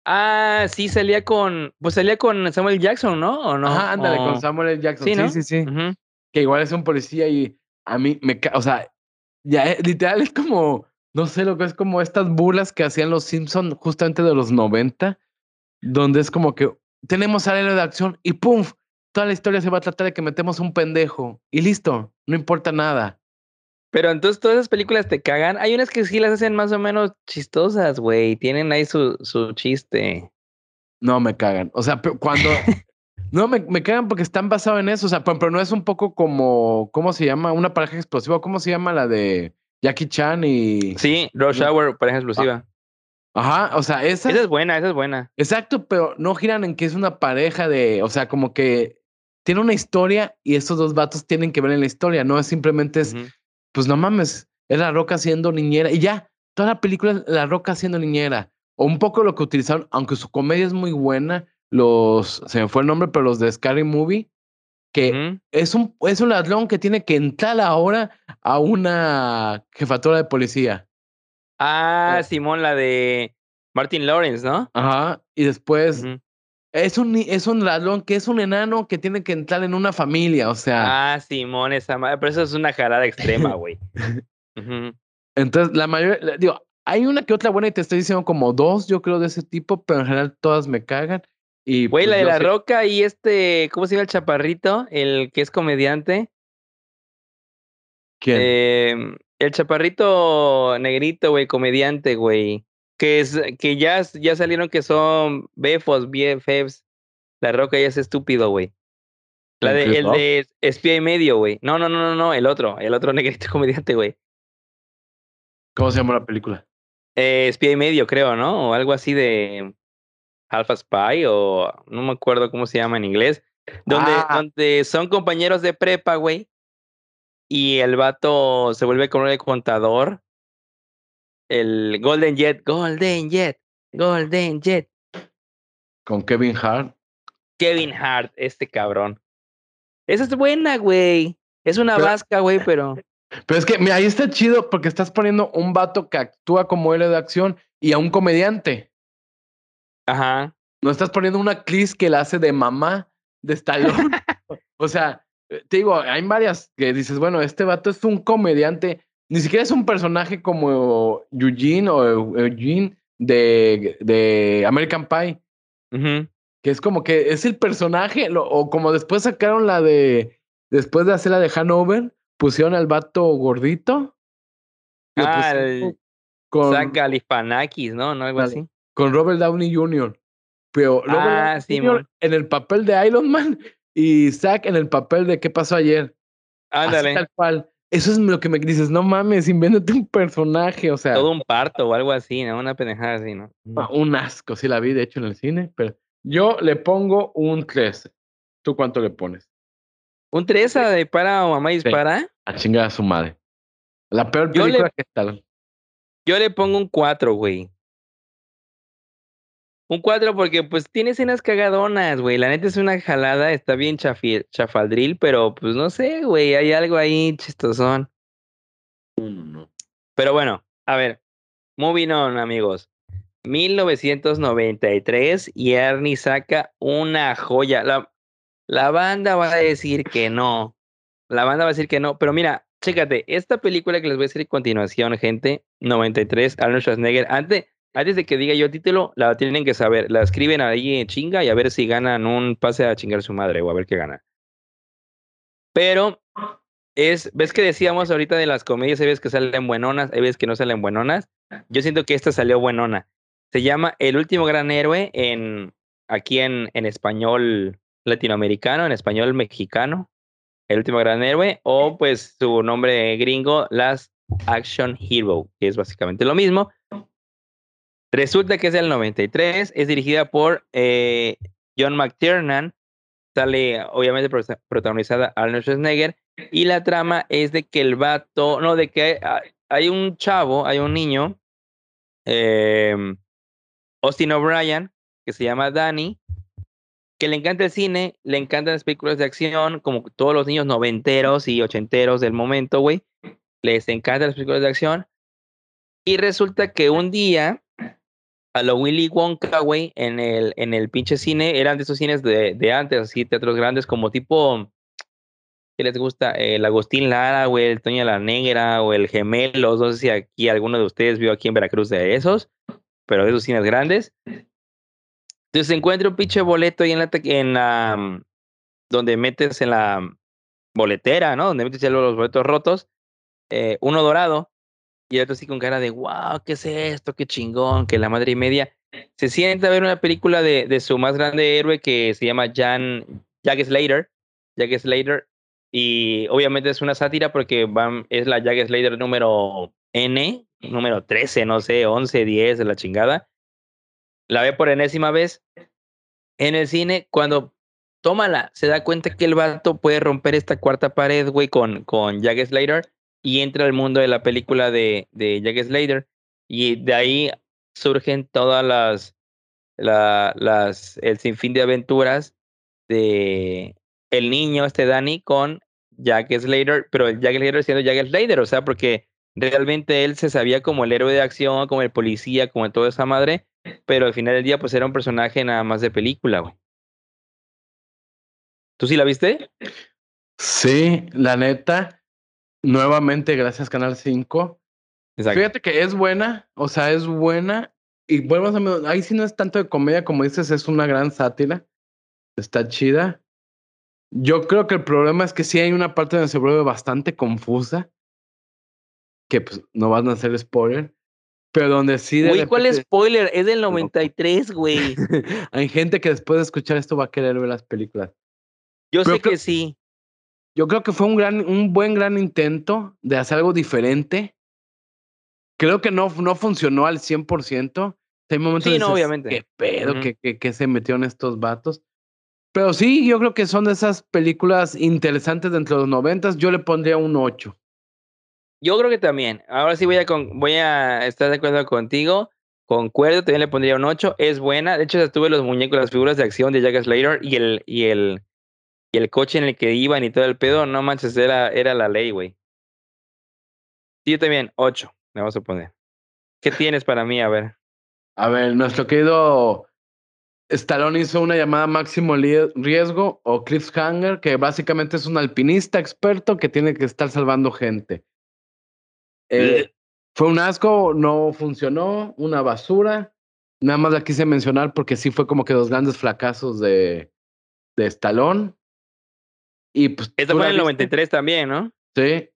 Ah, sí, salía con. Pues salía con Samuel Jackson, ¿no? ¿O no? Ajá, ándale, O- con Samuel L. Jackson. Sí, Sí, ¿no? sí. Que igual es un policía y a mí me, o sea, ya eh, literal es como, no sé lo que es como estas burlas que hacían los Simpson justamente de los 90, donde es como que tenemos al héroe de acción y ¡pum! Toda la historia se va a tratar de que metemos un pendejo y listo, no importa nada. Pero entonces todas esas películas te cagan. Hay unas que sí las hacen más o menos chistosas, güey. Tienen ahí su, su chiste. No me cagan. O sea, cuando... [laughs] No, me, me cagan porque están basados en eso. O sea, pero, no es un poco como, ¿cómo se llama? Una pareja explosiva. ¿Cómo se llama la de Jackie Chan y... Sí, Rush. Hour, pareja explosiva. Ajá, o sea, esa... Esa es buena, esa es buena. Exacto, pero no giran en que es una pareja de, o sea, como que tiene una historia y esos dos vatos tienen que ver en la historia, no es simplemente es. Pues no mames, es la roca siendo niñera y ya, toda la película es la roca siendo niñera. O un poco lo que utilizaron, aunque su comedia es muy buena, los, se me fue el nombre, pero los de Scary Movie, que es un, es un ladrón que tiene que entrar ahora a una jefatura de policía. Ah, Eh. Simón, la de Martin Lawrence, ¿no? Ajá, y después. Es un, es un ladrón que es un enano que tiene que entrar en una familia, o sea. Ah, Simón, esa madre. Pero eso es una jalada extrema, güey. [laughs] Entonces, la mayoría, digo, hay una que otra buena y te estoy diciendo como dos, yo creo, de ese tipo, pero en general todas me cagan. Y Güey, pues, la de la sé- roca y este, ¿cómo se llama el chaparrito? El que es comediante. ¿Quién? Eh, el chaparrito negrito, güey, comediante, güey. Que es, que ya, ya salieron que son befos, BFFs. La roca ya es estúpido, güey. La ¿El de, el de espía y medio, güey. No, no, no, no, no, el otro, el otro [laughs] negrito comediante, güey. ¿Cómo se llama la película? Eh, espía y medio, creo, ¿no? O algo así de Alpha Spy, o no me acuerdo cómo se llama en inglés. Donde, Ah. donde son compañeros de prepa, güey. y el vato se vuelve como el contador. El Golden Jet, Golden Jet, Golden Jet. Con Kevin Hart. Kevin Hart, este cabrón. Esa es buena, güey. Es una Pero- vasca, güey, pero. Pero es que, mira, ahí está chido porque estás poniendo un vato que actúa como héroe de acción y a un comediante. Ajá. No estás poniendo una actriz que la hace de mamá de Stallone. [laughs] o sea, eh, te digo, hay varias que dices, bueno, este vato es un comediante. Ni siquiera es un personaje como Eugene o Eugene de, de American Pie. Que es como que es el personaje, lo- o como después sacaron la de, después de hacer la de Hanover, pusieron al vato gordito. Ah, el con, Zach Galifianakis, ¿no? ¿No? Algo así. con Robert Downey Jr. Pero Robert Ah, Downey sí, Jr. en el papel de Iron Man y Zack en el papel de ¿Qué pasó ayer? Así Ándale. tal cual. Eso es lo que me dices, no mames, invéntate un personaje, o sea, Todo un parto o algo así, ¿no? Una pendejada así, ¿no? ah, un asco, sí la vi, de hecho, en el cine, pero yo le pongo un 13. ¿Tú cuánto le pones? ¿Un 3 a de para o mamá dispara? A chingar a su madre. La peor le- película que tal. Yo le pongo un 4, güey. Un 4 porque pues tiene escenas cagadonas, güey. La neta es una jalada, está bien chafi- chafaldril, pero pues no sé, güey, hay algo ahí chistosón. Pero bueno, a ver, moving on, amigos. 1993 y Ernie saca una joya. La, la banda va a decir que no. La banda va a decir que no. Pero mira, chécate, esta película que les voy a decir a continuación, gente, 93, Arnold Schwarzenegger. Antes, antes de que diga yo el título, la tienen que saber. La escriben ahí en chinga y a ver si ganan un pase a chingar su madre o a ver qué gana. Pero es, ves que decíamos ahorita de las comedias, hay veces que salen buenonas, hay veces que no salen buenonas. Yo siento que esta salió buenona. Se llama El último gran héroe en aquí en, en español latinoamericano, en español mexicano. El último gran héroe, o pues su nombre gringo, Last Action Hero, que es básicamente lo mismo. Resulta que es del 93, es dirigida por eh, John McTiernan, sale obviamente prota- protagonizada Arnold Schwarzenegger, y la trama es de que el vato, no, de que hay, un chavo, hay un niño, eh, Austin O'Brien, que se llama Danny, que le encanta el cine, le encantan las películas de acción, como todos los niños noventeros y ochenteros del momento, güey. Les encantan las películas de acción. Y resulta que un día, a lo Willy Wonka, güey, en el, en el pinche cine, eran de esos cines de, de antes, así, teatros grandes, como tipo, ¿qué les gusta? El Agustín Lara, güey, el Toña la Negra, o el Gemelos, no sé si aquí alguno de ustedes vio aquí en Veracruz de esos, pero de esos cines grandes. Entonces encuentra un pinche boleto ahí en la, en la donde metes en la boletera, ¿no? Donde metes los boletos rotos, eh, uno dorado y otro así con cara de, wow, ¿qué es esto? Qué chingón, que la madre y media. Se sienta a ver una película de, de su más grande héroe que se llama Jan, Jack Slater, Jack Slater, y obviamente es una sátira porque van, es la Jack Slater número N, número 13, no sé, 11, 10 de la chingada. La ve por enésima vez en el cine cuando tómala, se da cuenta que el vato puede romper esta cuarta pared, güey, con, con Jack Slater y entra al mundo de la película de, de Jack Slater. Y de ahí surgen todas las, la- las, el sinfín de aventuras de el niño, este Danny, con Jack Slater, pero Jack Slater siendo Jack Slater, o sea, porque realmente él se sabía como el héroe de acción, como el policía, como toda esa madre, pero al final del día, pues era un personaje nada más de película. ¿Tú sí la viste? Sí, la neta, nuevamente, gracias Canal 5. Exacto. Fíjate que es buena, o sea, es buena. Y vuelvo a ahí sí no es tanto de comedia, como dices, es una gran sátira. Está chida. Yo creo que el problema es que sí hay una parte donde se vuelve bastante confusa. Que pues no van a hacer spoiler. Pero donde sí Güey, ¿cuál repente- spoiler? Es del 93, güey. [laughs] hay gente que después de escuchar esto va a querer ver las películas. Yo Pero sé creo- que sí. Yo creo que fue un gran, un buen gran intento de hacer algo diferente. Creo que no, no funcionó al 100%. Hay momentos Sí, donde no, dices, obviamente. ¿Qué pedo? Ujú. ¿Qué, qué, qué se metieron estos vatos? Pero sí, yo creo que son de esas películas interesantes dentro de los noventas. Yo le pondría un 8. Yo creo que también. Ahora sí voy a, con, voy a estar de acuerdo contigo. Concuerdo, también le pondría un 8. Es buena. De hecho, tuve los muñecos, las figuras de acción de Jack Slater y el, y el, y el coche en el que iban y todo el pedo. No manches, era, era la ley, güey. Sí, yo también, 8. Me vamos a poner. ¿Qué tienes para mí? A ver. A ver, nuestro querido Stallone hizo una llamada máximo riesgo o cliffhanger, que básicamente es un alpinista experto que tiene que estar salvando gente. Eh, fue un asco, no funcionó, una basura. Nada más la quise mencionar porque sí fue como que dos grandes fracasos de, de Stallone. Y pues. Esta fue en el 93 también, ¿no? Sí.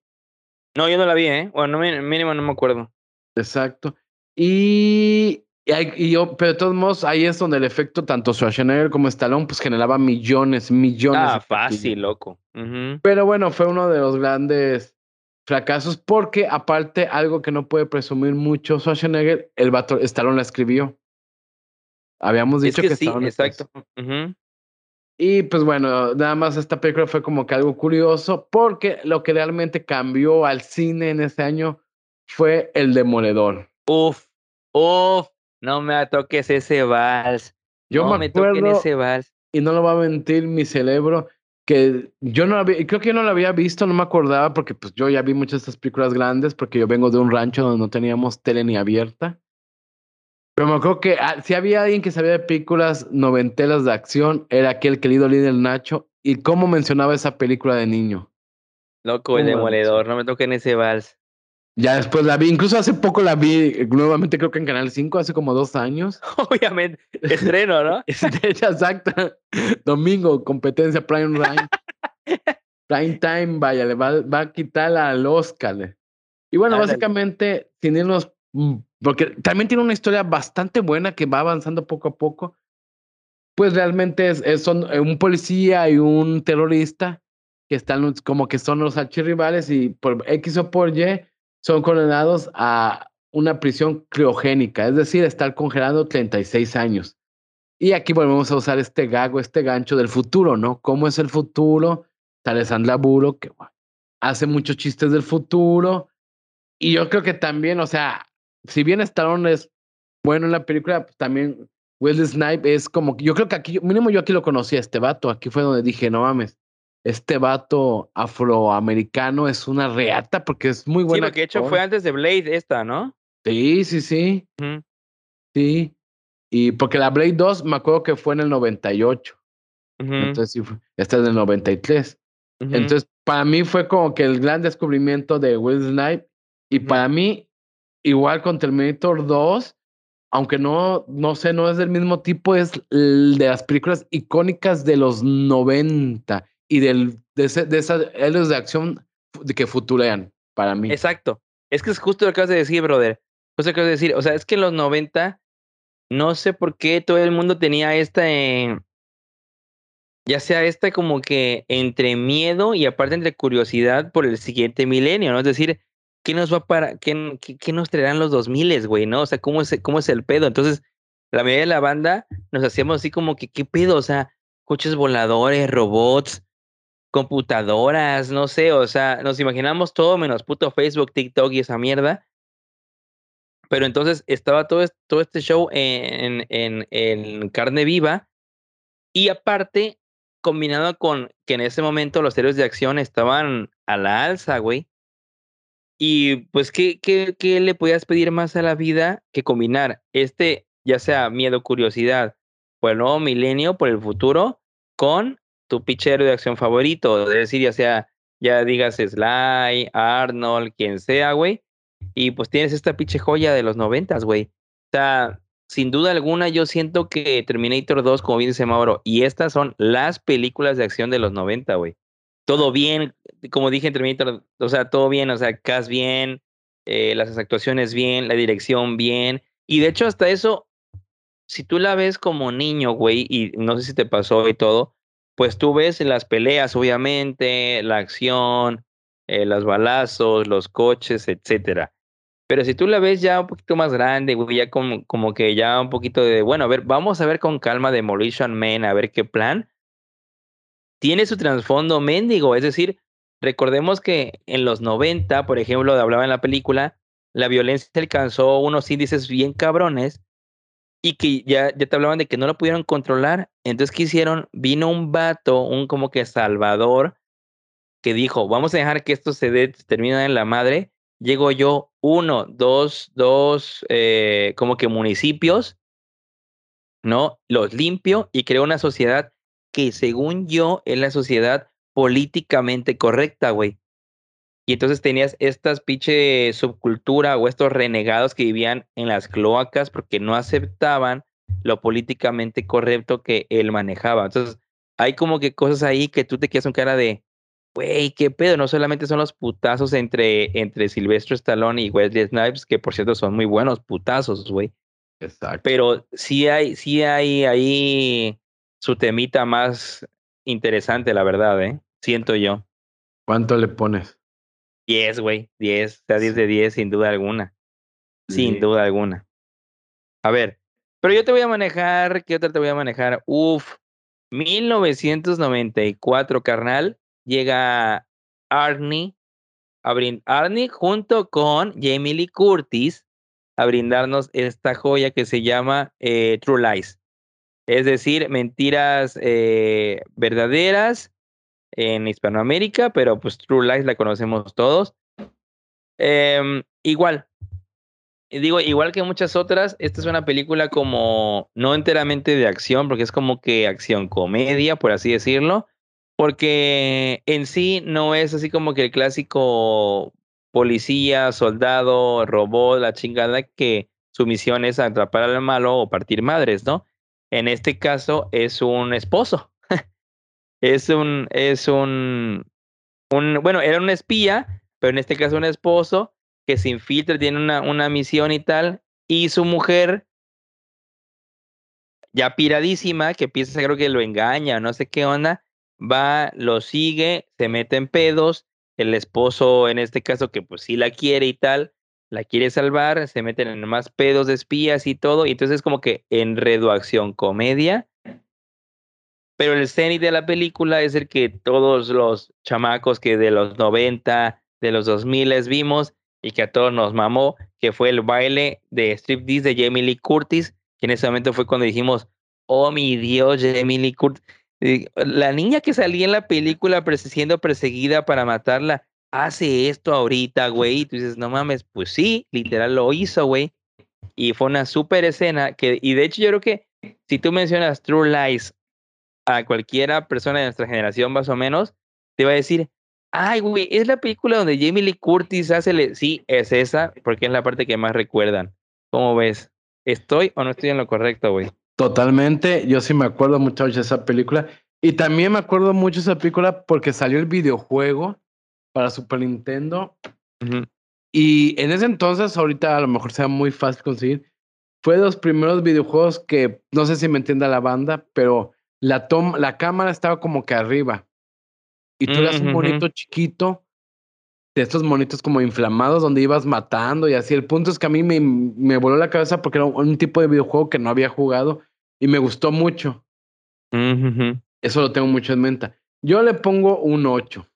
No, yo no la vi, ¿eh? Bueno, mínimo no me acuerdo. Exacto. Y, y, yo, pero de todos modos, ahí es donde el efecto, tanto Schwarzenegger como Stallone, pues generaba millones, millones. Ah, fácil, loco. Pero bueno, fue uno de los grandes fracasos porque aparte algo que no puede presumir mucho Schwarzenegger, el vato Stallone la escribió. Habíamos dicho que, sí, exacto. Y pues bueno, nada más esta película fue como que algo curioso porque lo que realmente cambió al cine en ese año fue El Demoledor. Uf, uf, no me toques ese vals. Yo me, acuerdo, ese vals. Y no lo va a mentir mi cerebro que yo no había, creo que yo no la había visto, no me acordaba porque pues yo ya vi muchas de estas películas grandes porque yo vengo de un rancho donde no teníamos tele ni abierta. Pero me acuerdo que ah, si había alguien que sabía de películas noventelas de acción, era aquel querido líder Nacho. ¿Y cómo mencionaba esa película de niño? Loco, el demoledor, no me toquen ese vals. Ya después la vi, incluso hace poco la vi nuevamente, creo que en Canal 5, hace como dos años. [laughs] Obviamente, estreno, ¿no? [laughs] exacta. Domingo, competencia Prime Time. [laughs] Prime Time, vaya, le va, va a quitar al Oscar. Y bueno, básicamente, sin irnos, mm, porque también tiene una historia bastante buena que va avanzando poco a poco. Pues realmente es, son eh, un policía y un terrorista que están como que son los archirrivales y por X o por Y son condenados a una prisión criogénica, es decir, estar congelado 36 años. Y aquí volvemos a usar este gago, este gancho del futuro, ¿no? ¿Cómo es el futuro? Sale Sandra Bullock, que hace muchos chistes del futuro. Y yo creo que también, o sea, si bien Stallone es bueno en la película, pues también Will Snipe es como, yo creo que aquí, mínimo yo aquí lo conocí a este vato, aquí fue donde dije, no mames, este vato afroamericano es una reata porque es muy bueno. Sí, lo que hecho fue antes de Blade esta, ¿no? Sí, sí, sí. Sí. Y porque la Blade 2 me acuerdo que fue en el 98. Entonces sí, esta es del 93. Entonces, para mí fue como que el gran descubrimiento de Will Snipe. Y para mí, igual con Terminator 2, aunque no, no sé, no es del mismo tipo, es de las películas icónicas de los 90 y del, de, de esas de acción que futurean para mí. Exacto. Es que es justo lo que acabas de decir, brother. Justo lo que acabas de decir. O sea, es que en los 90, no sé por qué todo el mundo tenía esta, eh, ya sea esta como que entre miedo y aparte entre curiosidad por el siguiente milenio, ¿no? Es decir, ¿qué nos va para, qué, qué, nos traerán los 2000, güey, ¿no? O sea, ¿cómo es, ¿cómo es el pedo? Entonces, la mayoría de la banda nos hacíamos así como que, ¿qué pedo? O sea, coches voladores, robots, computadoras, no sé, o sea, nos imaginamos todo menos puto Facebook, TikTok y esa mierda. Pero entonces estaba todo, todo este show en, en, en carne viva y aparte combinado con que en ese momento los héroes de acción estaban a la alza, güey. Y pues, ¿qué, qué, ¿qué le podías pedir más a la vida que combinar este, ya sea miedo, curiosidad por el nuevo milenio, por el futuro, con tu pichero de acción favorito, es decir, ya sea, ya digas Sly, Arnold, quien sea, güey, y pues tienes esta pinche joya de los noventas, güey. O sea, sin duda alguna yo siento que Terminator 2, como bien dice Mauro, y estas son las películas de acción de los 90, güey. Todo bien, como dije en Terminator, o sea, todo bien, o sea, bien, eh, las actuaciones bien, la dirección bien, y de hecho hasta eso, si tú la ves como niño, güey, y no sé si te pasó y todo, pues tú ves las peleas, obviamente, la acción, eh, los balazos, los coches, etcétera. Pero si tú la ves ya un poquito más grande, güey, ya como, como que ya un poquito de, bueno, a ver, vamos a ver con calma Demolition Man, a ver qué plan. Tiene su trasfondo mendigo. Es decir, recordemos que en los 90, por ejemplo, hablaba en la película, la violencia alcanzó unos índices bien cabrones y que ya, ya te hablaban de que no lo pudieron controlar. Entonces, ¿qué hicieron? Vino un vato, un como que salvador, que dijo, vamos a dejar que esto se, dé, termine en la madre. Llego yo, uno, dos, dos, eh, como que municipios, ¿no? Los limpio y creo una sociedad que según yo es la sociedad políticamente correcta, güey. Y entonces tenías estas pinche subcultura o estos renegados que vivían en las cloacas porque no aceptaban lo políticamente correcto que él manejaba. Entonces, hay como que cosas ahí que tú te quedas un cara de, güey, qué pedo, no solamente son los putazos entre, entre Silvestre Stallone y Wesley Snipes, que por cierto son muy buenos putazos, güey. Exacto. Pero sí hay, sí hay ahí su temita más interesante, la verdad, ¿eh? Siento yo. ¿Cuánto le pones? 10, güey, 10, o sea, 10 de 10 sin duda alguna. Sin Sí. duda alguna. A ver, pero yo te voy a manejar, ¿qué otra te voy a manejar? Uf, 1994, carnal, llega Arnie, a Arnie junto con Jamie Lee Curtis a brindarnos esta joya que se llama eh, True Lies. Es decir, mentiras eh, verdaderas en Hispanoamérica, pero pues True Lies la conocemos todos. Em, igual, digo, igual que muchas otras, esta es una película como no enteramente de acción, porque es como que acción comedia, por así decirlo, porque en sí no es así como que el clásico policía, soldado, robot, la chingada que su misión es atrapar al malo o partir madres, ¿no? En este caso es un esposo. es un, es un, bueno, era un espía, pero en este caso un esposo que se infiltra, tiene una, una misión y tal, y su mujer, ya piradísima, que piensa creo que lo engaña, no sé qué onda, va, lo sigue, se mete en pedos, el esposo en este caso que pues sí la quiere y tal, la quiere salvar, se meten en más pedos de espías y todo, y entonces como que enredo acción comedia, pero el cenit de la película es el que todos los chamacos que de los 90, de los 2000 vimos y que a todos nos mamó, que fue el baile de striptease de Jamie Lee Curtis, que en ese momento fue cuando dijimos, oh mi Dios, Jamie Lee Curtis. La niña que salía en la película siendo perseguida para matarla, hace esto ahorita, güey. Y tú dices, no mames, pues sí, literal lo hizo, güey. Y fue una súper escena que, y de hecho yo creo que si tú mencionas True Lies a cualquiera persona de nuestra generación más o menos, te va a decir, ay, güey, es la película donde Jamie Lee Curtis hace, le-". sí, es esa, porque es la parte que más recuerdan. ¿Cómo ves? ¿Estoy o no estoy en lo correcto, güey? Totalmente, yo sí me acuerdo mucho de esa película. Y también me acuerdo mucho de esa película porque salió el videojuego para Super Nintendo. Y en ese entonces, ahorita a lo mejor sea muy fácil conseguir. Fue de los primeros videojuegos que, no sé si me entienda la banda, pero la, toma, la cámara estaba como que arriba. Y tú eras un Ujú. monito chiquito, de estos monitos como inflamados, donde ibas matando y así. El punto es que a mí me, me voló la cabeza porque era un tipo de videojuego que no había jugado y me gustó mucho. Ujú. Eso lo tengo mucho en mente. Yo le pongo un 8.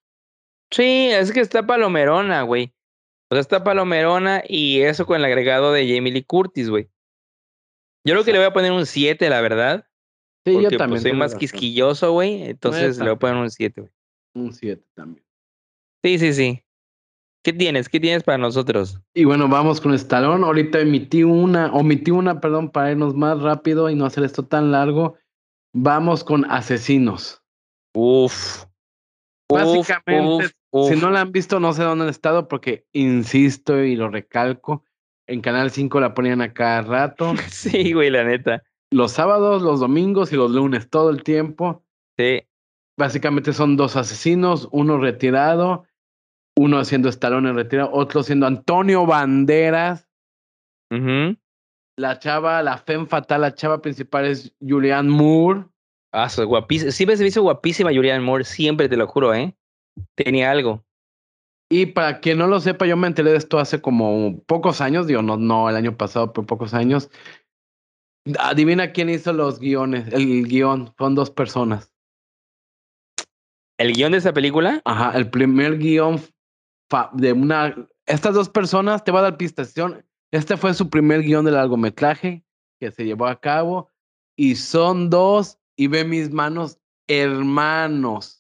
Sí, es que está palomerona, güey. O sea, está palomerona y eso con el agregado de Jamie Lee Curtis, güey. Yo creo que le voy a poner un 7, la verdad. Sí, Porque yo pues, también. soy tienes más razón. quisquilloso, güey. Entonces le voy a poner un 7, güey. Un 7 también. Sí, sí, sí. ¿Qué tienes? ¿Qué tienes para nosotros? Y bueno, vamos con Stallone. Ahorita emití una, omití una, perdón, para irnos más rápido y no hacer esto tan largo. Vamos con Asesinos. Uf. Uf, Básicamente, uf, uf. Si no la han visto, no sé dónde han estado, porque insisto y lo recalco, en Canal 5 la ponían a cada rato. [laughs] Sí, güey, la neta. Los sábados, los domingos y los lunes, todo el tiempo. Sí. Básicamente son dos asesinos, uno retirado, uno siendo Stallone en retirado, otro siendo Antonio Banderas. La chava, la femme fatal, la chava principal es Julianne Moore. Ah, guapísima. Siempre se me hizo guapísima Julianne Moore, siempre te lo juro, ¿eh? Tenía algo. Y para quien no lo sepa, yo me enteré de esto hace como pocos años, digo, no, no el año pasado, pero pocos años. Adivina quién hizo los guiones, el guion, son dos personas. ¿El guion de esa película? Ajá, el primer guion de una. Estas dos personas, te va a dar pistación. Este fue su primer guion de largometraje que se llevó a cabo. Y son dos, y ve mis manos, hermanos.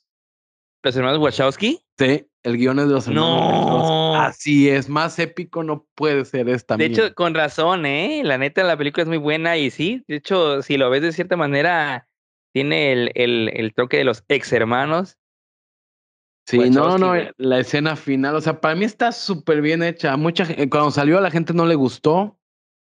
¿Los hermanos Wachowski? Sí, el guion es de los hermanos. No. Así es, más épico no puede ser esta. De hecho, con razón, ¿eh? La neta, la película es muy buena y sí, de hecho, si lo ves de cierta manera, tiene el, el, el toque de los ex hermanos. Sí, no, Wachowski, no, güey. la escena final, o sea, para mí está súper bien hecha. Mucha, gen- cuando salió a la gente no le gustó,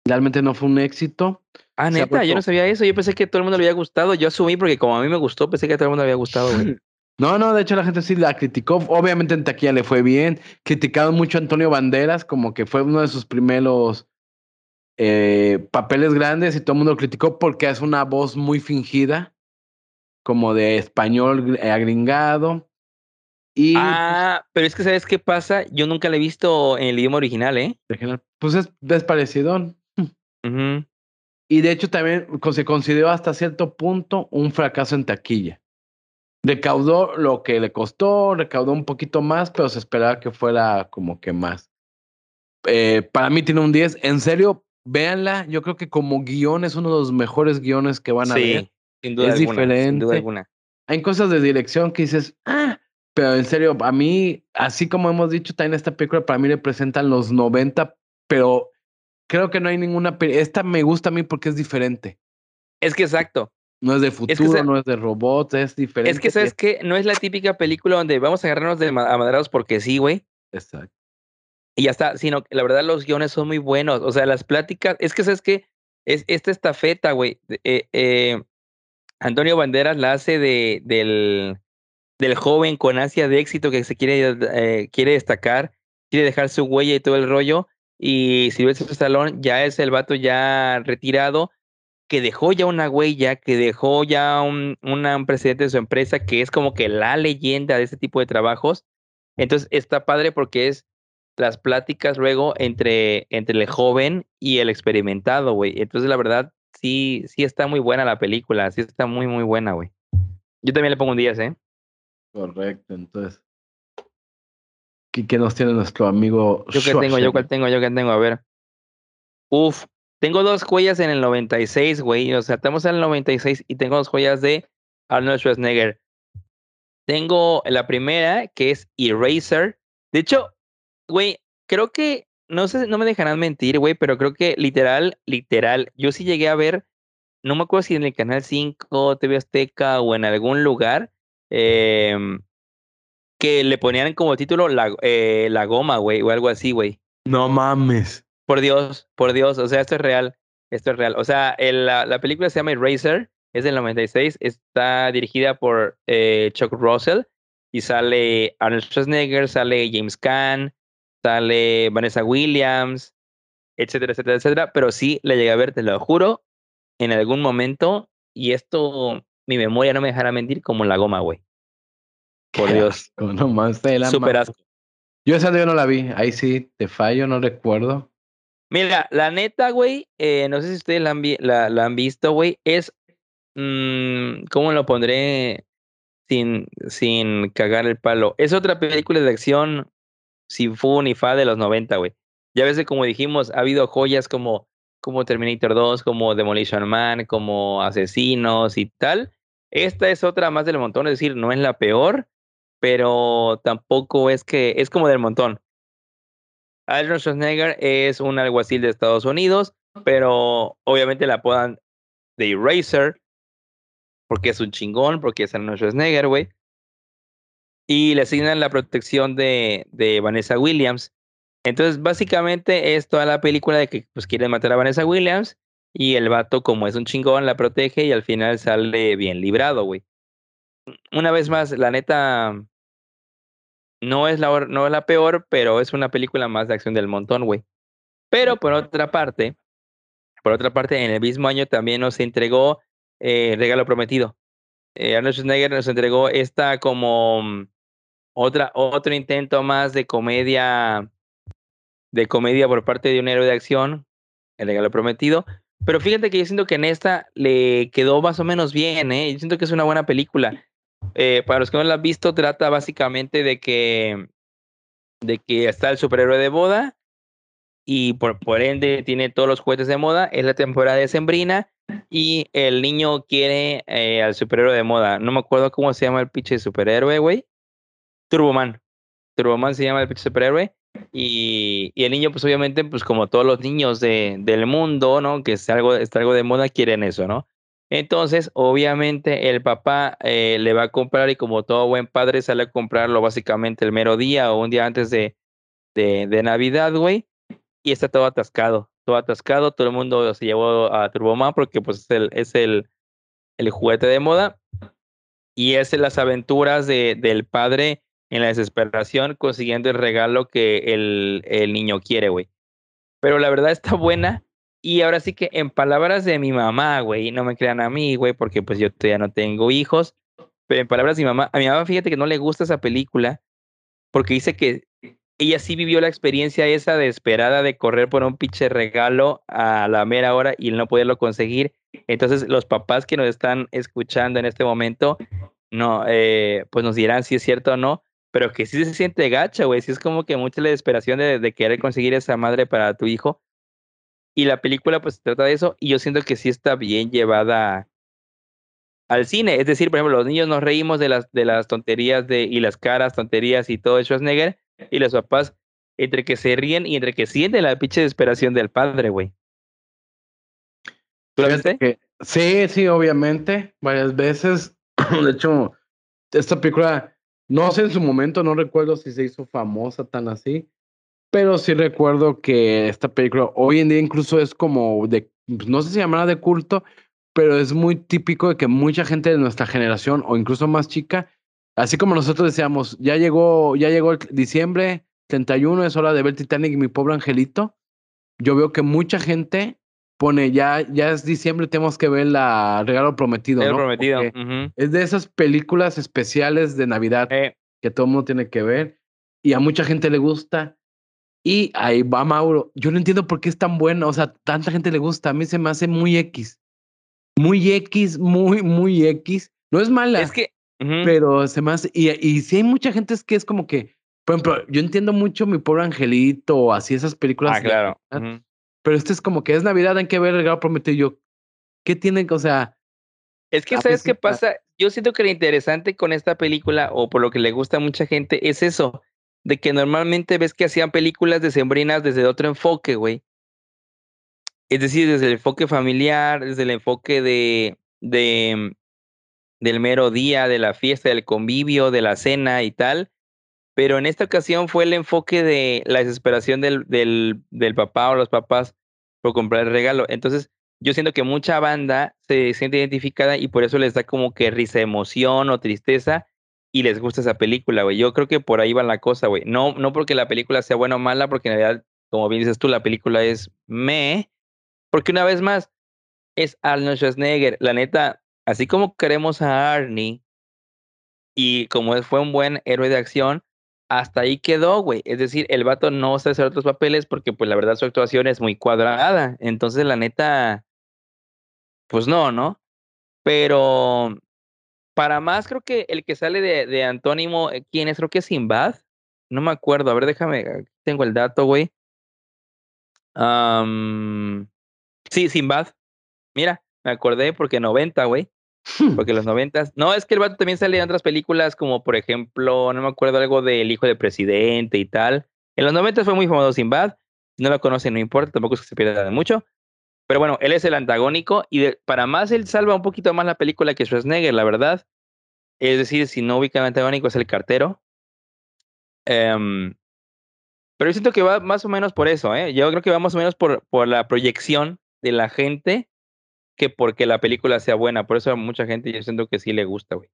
realmente no fue un éxito. Ah, neta, yo no sabía eso. Yo pensé que todo el mundo le había gustado. Yo asumí porque como a mí me gustó, pensé que a todo el mundo le había gustado, güey. [laughs] No, no, de hecho la gente sí la criticó. Obviamente en taquilla le fue bien. Criticaron mucho a Antonio Banderas, como que fue uno de sus primeros eh, papeles grandes y todo el mundo lo criticó porque es una voz muy fingida, como de español eh, agringado. Y Ah, pero es que ¿sabes qué pasa? Yo nunca la he visto en el idioma original, ¿eh? pues es, es parecido. Ujú. Y de hecho también se consideró hasta cierto punto un fracaso en taquilla. Recaudó lo que le costó, recaudó un poquito más, pero se esperaba que fuera como que más. Eh, para mí tiene un 10. En serio, véanla. Yo creo que como guion es uno de los mejores guiones que van a ver. Sí, sin duda Es alguna. Sin diferente. duda alguna. Hay cosas de dirección que dices, ah, pero en serio, a mí, así como hemos dicho, también esta película para mí representan los 90, pero creo que no hay ninguna. Esta me gusta a mí porque es diferente. Es que exacto. No es de futuro, no es de robots, es diferente. Es que, ¿sabes qué? No es la típica película donde vamos a agarrarnos de ma- a madrados porque sí, güey. Exacto. y ya está, sino que la verdad los guiones son muy buenos, o sea, las pláticas, es que sabes que es esta estafeta, güey, eh, eh, Antonio Banderas la hace de, del, del joven con ansia de éxito que se quiere, eh, quiere destacar, quiere dejar su huella y todo el rollo, y Silvestre Stallone ya es el vato ya retirado, que dejó ya una huella, que dejó ya un, una- un presidente de su empresa, que es como que la leyenda de este tipo de trabajos, entonces está padre porque es las pláticas luego entre, entre el joven y el experimentado, güey. Entonces, la verdad, sí, sí está muy buena la película, sí está muy, muy buena, güey. Yo también le pongo un 10, ¿eh? Correcto, entonces. ¿Qué, qué nos tiene nuestro amigo? Yo que tengo, yo cuál tengo, yo que tengo, a ver. Uf, tengo dos joyas en el 96, güey. O sea, estamos en el 96 y tengo dos joyas de Arnold Schwarzenegger. Tengo la primera, que es Eraser. De hecho, güey, creo que, no sé, no me dejarán mentir, güey, pero creo que literal, literal, yo sí llegué a ver, no me acuerdo si en el Canal 5, TV Azteca o en algún lugar, em, que le ponían como título la, eh, la goma, güey, o algo así, güey. No mames. Por Dios, por Dios, o sea, esto es real, esto es real. O sea, el- la, la película se llama Eraser, es del 96, está dirigida por eh, Chuck Russell y sale Arnold Schwarzenegger, sale James Caan, sale Vanessa Williams, etcétera, etcétera, etcétera. Pero sí la llegué a ver, te lo juro, en algún momento, y esto, mi memoria no me dejará mentir, como la goma, güey. Por Dios, asco, No súper ma- asco. Yo esa yo no la vi. Ahí sí, te fallo, no recuerdo. Mira, la neta, güey, eh, no sé si ustedes la han, visto, güey, es, mm, ¿cómo lo pondré sin, sin cagar el palo? Es otra película de acción sin fu ni fa de los 90, güey. Ya ves que como dijimos, ha habido joyas como, como Terminator 2, como Demolition Man, como Asesinos y tal. Esta es otra más del montón, es decir, no es la peor, pero tampoco es que, es como del montón. Arnold Schwarzenegger es un alguacil de Estados Unidos, pero obviamente la apodan de Eraser, porque es un chingón, porque es Arnold Schwarzenegger, güey. Y le asignan la protección de, de Vanessa Williams. Entonces, básicamente es toda la película de que pues, quieren matar a Vanessa Williams y el vato, como es un chingón, la protege y al final sale bien librado, güey. Una vez más, la neta, no es la, no es la peor, pero es una película más de acción del montón, güey. Pero por otra parte, por otra parte, en el mismo año también nos entregó eh, Regalo Prometido. Eh, Arnold Schwarzenegger nos entregó esta como mm, otra, otro intento más de comedia, de comedia por parte de un héroe de acción, El Regalo Prometido. Pero fíjate que yo siento que en esta le quedó más o menos bien, ¿eh? Yo siento que es una buena película. Eh, para los que no la han visto, trata básicamente de que, de que está el superhéroe de moda y por, por ende tiene todos los juguetes de moda. Es la temporada de Sembrina y el niño quiere eh, al superhéroe de moda. No me acuerdo cómo se llama el pinche superhéroe, güey. Turboman. Turboman se llama el pinche superhéroe. Y, y, el niño, pues obviamente, pues como todos los niños de, del mundo, ¿no? Que es algo, está algo de moda, quieren eso, ¿no? Entonces, obviamente, el papá eh, le va a comprar y como todo buen padre sale a comprarlo básicamente el mero día o un día antes de, de, Navidad, güey. Y está todo atascado, todo atascado. Todo el mundo se llevó a Turboman porque pues es el, es el, el juguete de moda. Y es las aventuras de, del padre en la desesperación consiguiendo el regalo que el, el niño quiere, güey. Pero la verdad está buena y ahora sí que en palabras de mi mamá, güey, no me crean a mí, güey, porque pues yo todavía no tengo hijos, pero en palabras de mi mamá, a mi mamá fíjate que no le gusta esa película porque dice que ella sí vivió la experiencia esa desesperada de correr por un pinche regalo a la mera hora y no poderlo conseguir. Entonces los papás que nos están escuchando en este momento, no, eh, pues nos dirán si es cierto o no, pero que sí se siente gacha, güey, sí es como que mucha la desesperación de, de querer conseguir esa madre para tu hijo y la película pues se trata de eso y yo siento que sí está bien llevada al cine. Es decir, por ejemplo, los niños nos reímos de las, de las tonterías de, y las caras, tonterías y todo de Schwarzenegger y los papás entre que se ríen y entre que sienten la pinche desesperación del padre, güey. ¿Tú la viste? sí, sí, obviamente, varias veces. [clears throat] De hecho, esta película, no sé en su momento, no recuerdo si se hizo famosa tan así, pero sí recuerdo que esta película hoy en día incluso es como de, pues, no sé si llamará de culto, pero es muy típico de que mucha gente de nuestra generación o incluso más chica, así como nosotros decíamos, ya llegó, ya llegó el diciembre 31, es hora de ver Titanic y mi pobre angelito. Yo veo que mucha gente pone ya, ya es diciembre, tenemos que ver la Regalo Prometido. El Prometido. Es de esas películas especiales de Navidad eh. que todo el mundo tiene que ver y a mucha gente le gusta. Y ahí va Mauro. Yo no entiendo por qué es tan bueno. O sea, tanta gente le gusta. A mí se me hace muy X. Muy X, muy, muy X. No es mala. Es que. Pero se me hace. Y, y si hay mucha gente es que es como que. Por ejemplo, yo entiendo mucho mi pobre angelito o así esas películas. Ah, claro. Pero este es como que es Navidad, hay que ver el regalo prometido. Yo, ¿qué tiene que, o sea. Es que, ¿sabes qué pasa? Yo siento que lo interesante con esta película, o por lo que le gusta a mucha gente, es eso de que normalmente ves que hacían películas decembrinas desde otro enfoque, güey. Es decir, desde el enfoque familiar, desde el enfoque de, de mm, del mero día, de la fiesta, del convivio, de la cena y tal. Pero en esta ocasión fue el enfoque de la desesperación del, del, del papá o los papás por comprar el regalo. Entonces, yo siento que mucha banda se siente identificada y por eso les da como que risa, emoción o tristeza y les gusta esa película, güey. Yo creo que por ahí va la cosa, güey. No, no porque la película sea buena o mala, porque en realidad, como bien dices tú, la película es me. Porque una vez más, es Arnold Schwarzenegger. La neta, así como queremos a Arnie y como fue un buen héroe de acción, hasta ahí quedó, güey. Es decir, el vato no sabe hacer otros papeles porque, pues, la verdad, su actuación es muy cuadrada. Entonces, la neta, pues no, ¿no? Pero para más, creo que el que sale de, de antónimo, eh, ¿quién es? Creo que es Sinbad. No me acuerdo. A ver, déjame. Tengo el dato, güey. sí, Sinbad. Mira, me acordé porque 90, güey. Porque los 90. No, es que el vato también sale en otras películas, como por ejemplo, no me acuerdo algo del hijo del presidente y tal. En los 90 fue muy famoso Sinbad. Si no lo conocen, no importa, tampoco es que se pierda de mucho. Pero bueno, él es el antagónico y para más él salva un poquito más la película que Schwarzenegger, la verdad. Es decir, si no ubica el antagónico es el cartero. Em, pero yo siento que va más o menos por eso, ¿eh? Yo creo que va más o menos por, por la proyección de la gente que porque la película sea buena. Por eso a mucha gente yo siento que sí le gusta, güey.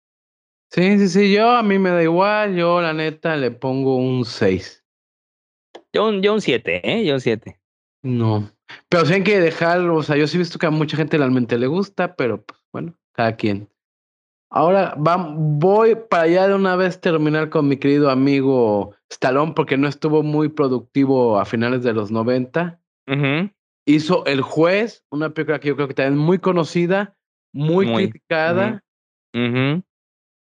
Sí, sí, sí, yo a mí me da igual, yo la neta le pongo un 6. Yo un, yo un 7, ¿eh? Yo un 7. No. Pero hay que dejarlo, o sea, yo sí he visto que a mucha gente realmente le gusta, pero pues bueno, cada quien. Ahora voy para allá de una vez terminar con mi querido amigo Stallone, porque no estuvo muy productivo a finales de los 90. Hizo El Juez, una película que yo creo que también es muy conocida, muy, criticada.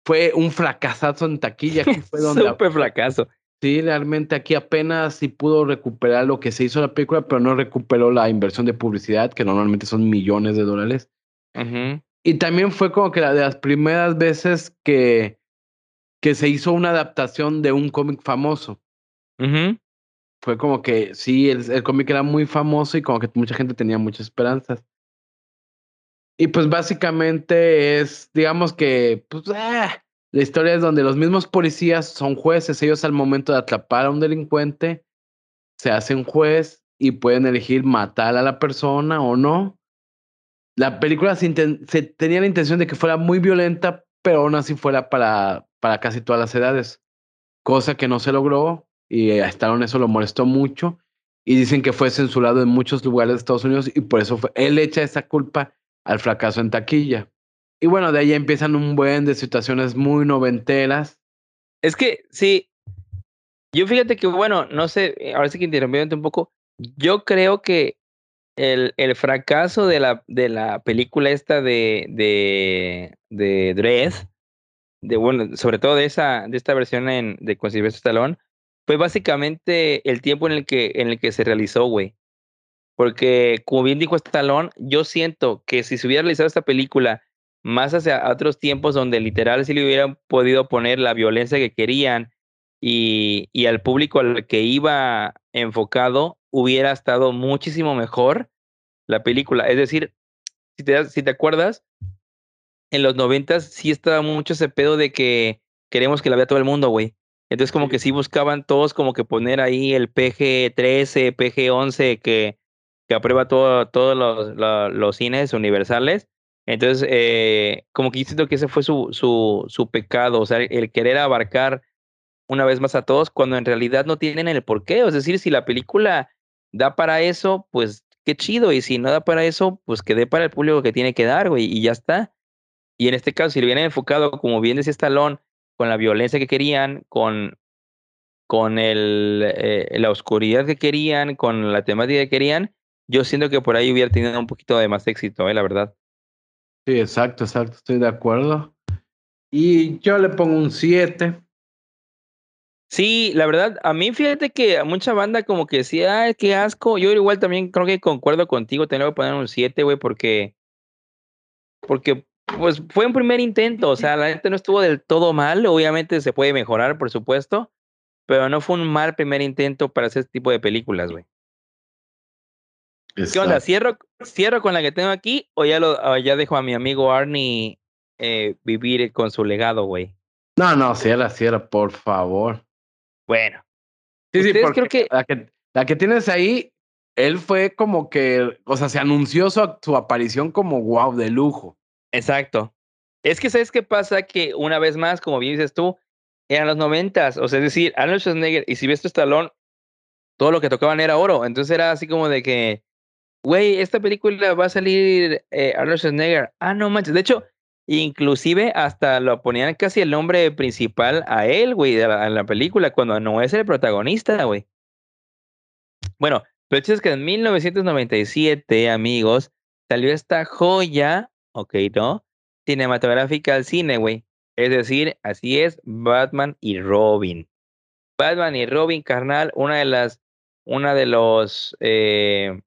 fue un fracasazo en taquilla. Aquí fue [laughs] donde Súper fracaso. Sí, realmente aquí apenas sí pudo recuperar lo que se hizo la película, pero no recuperó la inversión de publicidad, que normalmente son millones de dólares. Ujú. Y también fue como que la de las primeras veces que, que se hizo una adaptación de un cómic famoso. Ujú. Fue como que sí, el, el cómic era muy famoso y como que mucha gente tenía muchas esperanzas. Y pues básicamente es, digamos que, pues, ah, la historia es donde los mismos policías son jueces. Ellos al momento de atrapar a un delincuente, se hacen juez y pueden elegir matar a la persona o no. La película se, tenía la intención de que fuera muy violenta, pero aún así fuera para, para casi todas las edades. Cosa que no se logró y a Stallone eso lo molestó mucho. Y dicen que fue censurado en muchos lugares de Estados Unidos y por eso fue, él echa esa culpa al fracaso en taquilla. Y bueno, de ahí empiezan un buen de situaciones muy noventeras. Es que sí. Yo fíjate que, bueno, no sé, eh, ahora sí que interrumpiéndote un poco. Yo creo que el, el fracaso de la, de la película esta de, de, de Dredd, de, bueno, sobre todo de esa, de esta versión en, de con Sylvester Stallone, fue básicamente el tiempo en el que, en el que se realizó, güey. Porque, como bien dijo Stallone, yo siento que si se hubiera realizado esta película más hacia otros tiempos donde literal sí le hubieran podido poner la violencia que querían y, y al público al que iba enfocado, hubiera estado muchísimo mejor la película. Es decir, si te, si te acuerdas, en los noventas sí estaba mucho ese pedo de que queremos que la vea todo el mundo, güey. Entonces como que sí buscaban todos como que poner ahí el PG-13, PG-11 que, que aprueba todo, todos los, la- los cines universales. Entonces, eh, como que siento que ese fue su, su, su pecado, o sea, el querer abarcar una vez más a todos cuando en realidad no tienen el porqué. Es decir, si la película da para eso, pues qué chido. Y si no da para eso, pues que dé para el público que tiene que dar, güey, y ya está. Y en este caso, si lo hubieran enfocado, como bien decía Stallone, con la violencia que querían, con, con el, eh, la oscuridad que querían, con la temática que querían, yo siento que por ahí hubiera tenido un poquito de más éxito, eh, la verdad. Sí, exacto, exacto, estoy de acuerdo. Y yo le pongo un 7. Sí, la verdad, a mí fíjate que a mucha banda como que decía, ay, qué asco. Yo igual también creo que concuerdo contigo, te le voy a poner un 7, güey, porque, porque, pues fue un primer intento, o sea, la gente no estuvo del todo mal, obviamente se puede mejorar, por supuesto, pero no fue un mal primer intento para hacer este tipo de películas, güey. ¿Qué onda? ¿Cierro, ¿Cierro con la que tengo aquí o ya, lo, o ya dejo a mi amigo Arnie eh, vivir con su legado, güey? No, no, cierra, cierra, por favor. Bueno, Sí, sí, creo que- la que la que tienes ahí, él fue como que, o sea, se anunció su, su aparición como wow, de lujo. Exacto. Es que, ¿sabes qué pasa? Que una vez más, como bien dices tú, eran los noventas. O sea, es decir, Arnold Schwarzenegger y Sylvester Stallone, todo lo que tocaban era oro. Entonces era así como de que, güey, esta película va a salir eh, Arnold Schwarzenegger. Ah, no manches. De hecho, inclusive hasta lo ponían casi el nombre principal a él, güey, de la, en la película, cuando no es el protagonista, güey. Bueno, pero es que en 1997, amigos, salió esta joya, ok, ¿no? Cinematográfica al cine, güey. Es decir, así es, Batman y Robin. Batman y Robin, carnal, una de las, una de los eh,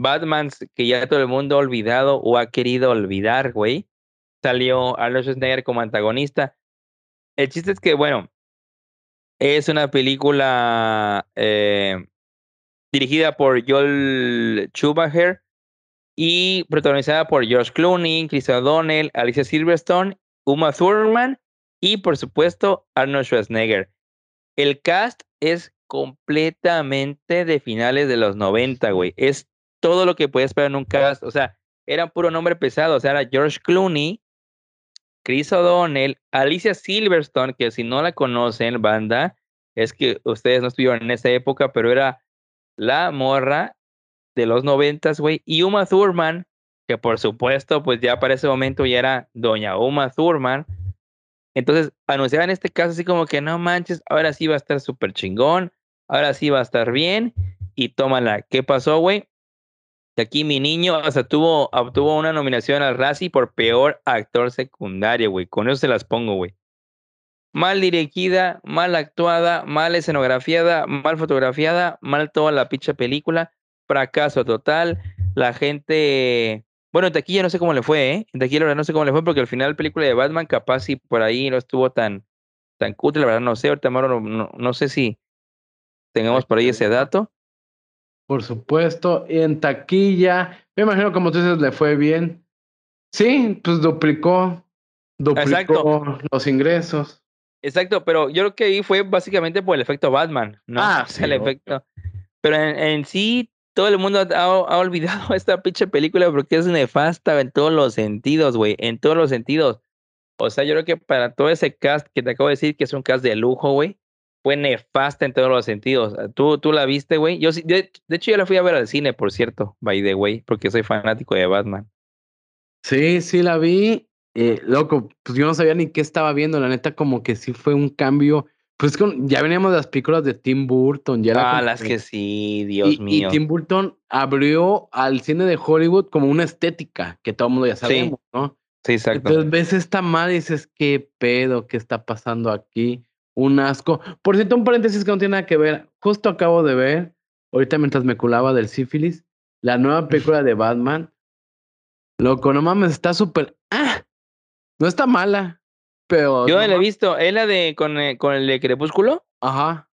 Batmans que ya todo el mundo ha olvidado o ha querido olvidar, güey. Salió Arnold Schwarzenegger como antagonista. El chiste es que, bueno, es una película eh, dirigida por Joel Schumacher y protagonizada por George Clooney, Chris O'Donnell, Alicia Silverstone, Uma Thurman y, por supuesto, Arnold Schwarzenegger. El cast es completamente de finales de los 90, güey. Es todo lo que puedes esperar en un cast. O sea, era puro nombre pesado. O sea, era George Clooney, Chris O'Donnell, Alicia Silverstone, que si no la conocen, banda, es que ustedes no estuvieron en esa época, pero era la morra de los noventas, güey, y Uma Thurman, que por supuesto, pues ya para ese momento ya era doña Uma Thurman. Entonces anunciaban este caso así como que no manches, ahora sí va a estar súper chingón, ahora sí va a estar bien, y tómala. ¿Qué pasó, güey? Que aquí mi niño, o sea, tuvo, obtuvo una nominación al Razzie por peor actor secundario, güey. Con eso se las pongo, güey. mal dirigida, mal actuada, mal escenografiada, mal fotografiada, mal toda la pinche película, fracaso total. La gente, bueno, en taquilla no sé cómo le fue, ¿eh? En taquilla la verdad no sé cómo le fue porque al final la película de Batman capaz si por ahí no estuvo tan, tan cutre, la verdad no sé, ahorita Mauro, no, no sé si tengamos por ahí ese dato. Por supuesto, y en taquilla, me imagino como tú dices, le fue bien. Sí, pues duplicó, duplicó Exacto. los ingresos. Exacto, pero yo creo que ahí fue básicamente por el efecto Batman, ¿no? Ah, [laughs] el sí, obvio. efecto. Pero en, en sí, todo el mundo ha, ha olvidado [laughs] esta pinche película porque es nefasta en todos los sentidos, güey, en todos los sentidos. O sea, yo creo que para todo ese cast que te acabo de decir, que es un cast de lujo, güey, fue nefasta en todos los sentidos. ¿Tú, tú la viste, güey? Yo sí, de, de hecho, yo la fui a ver al cine, por cierto, by the way, porque soy fanático de Batman. Sí, sí la vi. Eh, loco, pues yo no sabía ni qué estaba viendo. La neta, como que sí fue un cambio. Pues con, ya veníamos de las películas de Tim Burton. Ya Ah, las que- sí, Dios y, y mío. Tim Burton abrió al cine de Hollywood como una estética que todo el mundo ya Sí. sabemos, ¿no? Sí, exacto. Entonces ves esta madre y dices, ¿qué pedo? ¿Qué está pasando aquí? Un asco. Por cierto, un paréntesis que no tiene nada que ver. Justo acabo de ver, ahorita mientras me culaba del sífilis, la nueva película de Batman. Loco, no mames, está súper. ¡Ah! No está mala, pero. Yo no la he visto. ¿Es la de con, eh, con el de Crepúsculo? Ajá.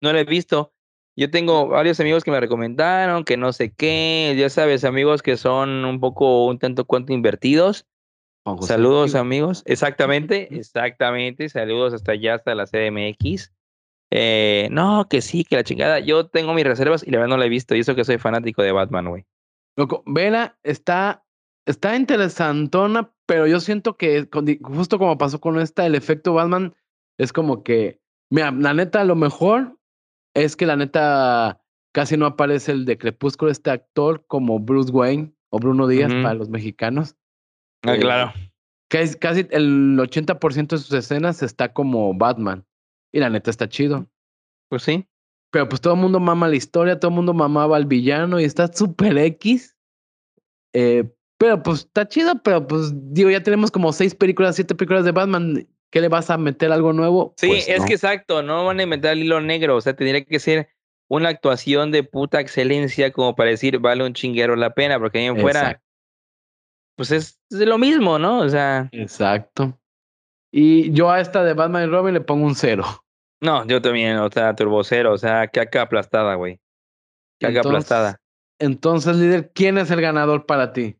No la he visto. Yo tengo varios amigos que me recomendaron, que no sé qué, ya sabes, amigos que son un poco, un tanto cuanto invertidos. Saludos, amigos. Exactamente, exactamente. Saludos hasta allá, hasta la CDMX. Eh, no, que sí, que la chingada. Yo tengo mis reservas y la verdad no la he visto. Y eso que soy fanático de Batman, güey. Loco, vela, está, está interesantona, pero yo siento que con justo como pasó con esta, el efecto Batman es como que, mira, la neta, lo mejor es que la neta casi no aparece el de Crepúsculo, este actor como Bruce Wayne o Bruno Díaz para los mexicanos. Ah, Eh, claro. Casi, casi el 80% de sus escenas está como Batman. Y la neta está chido. Pues sí. Pero pues todo el mundo mama la historia, todo el mundo mamaba al villano y está súper X. Eh, pero pues está chido, pero pues digo, ya tenemos como seis películas, siete películas de Batman. ¿Qué le vas a meter algo nuevo? Sí, Pues es no. que exacto, no van a inventar el hilo negro, o sea, tendría que ser una actuación de puta excelencia como para decir vale un chinguero la pena, porque ahí en fuera. Pues es, es lo mismo, ¿no? O sea, Exacto. Y yo a esta de Batman y Robin le pongo un cero. no, yo también, o sea, turbocero, o sea, caca aplastada, güey. Caca Entonces- aplastada. Entonces, líder, ¿quién es el ganador para ti?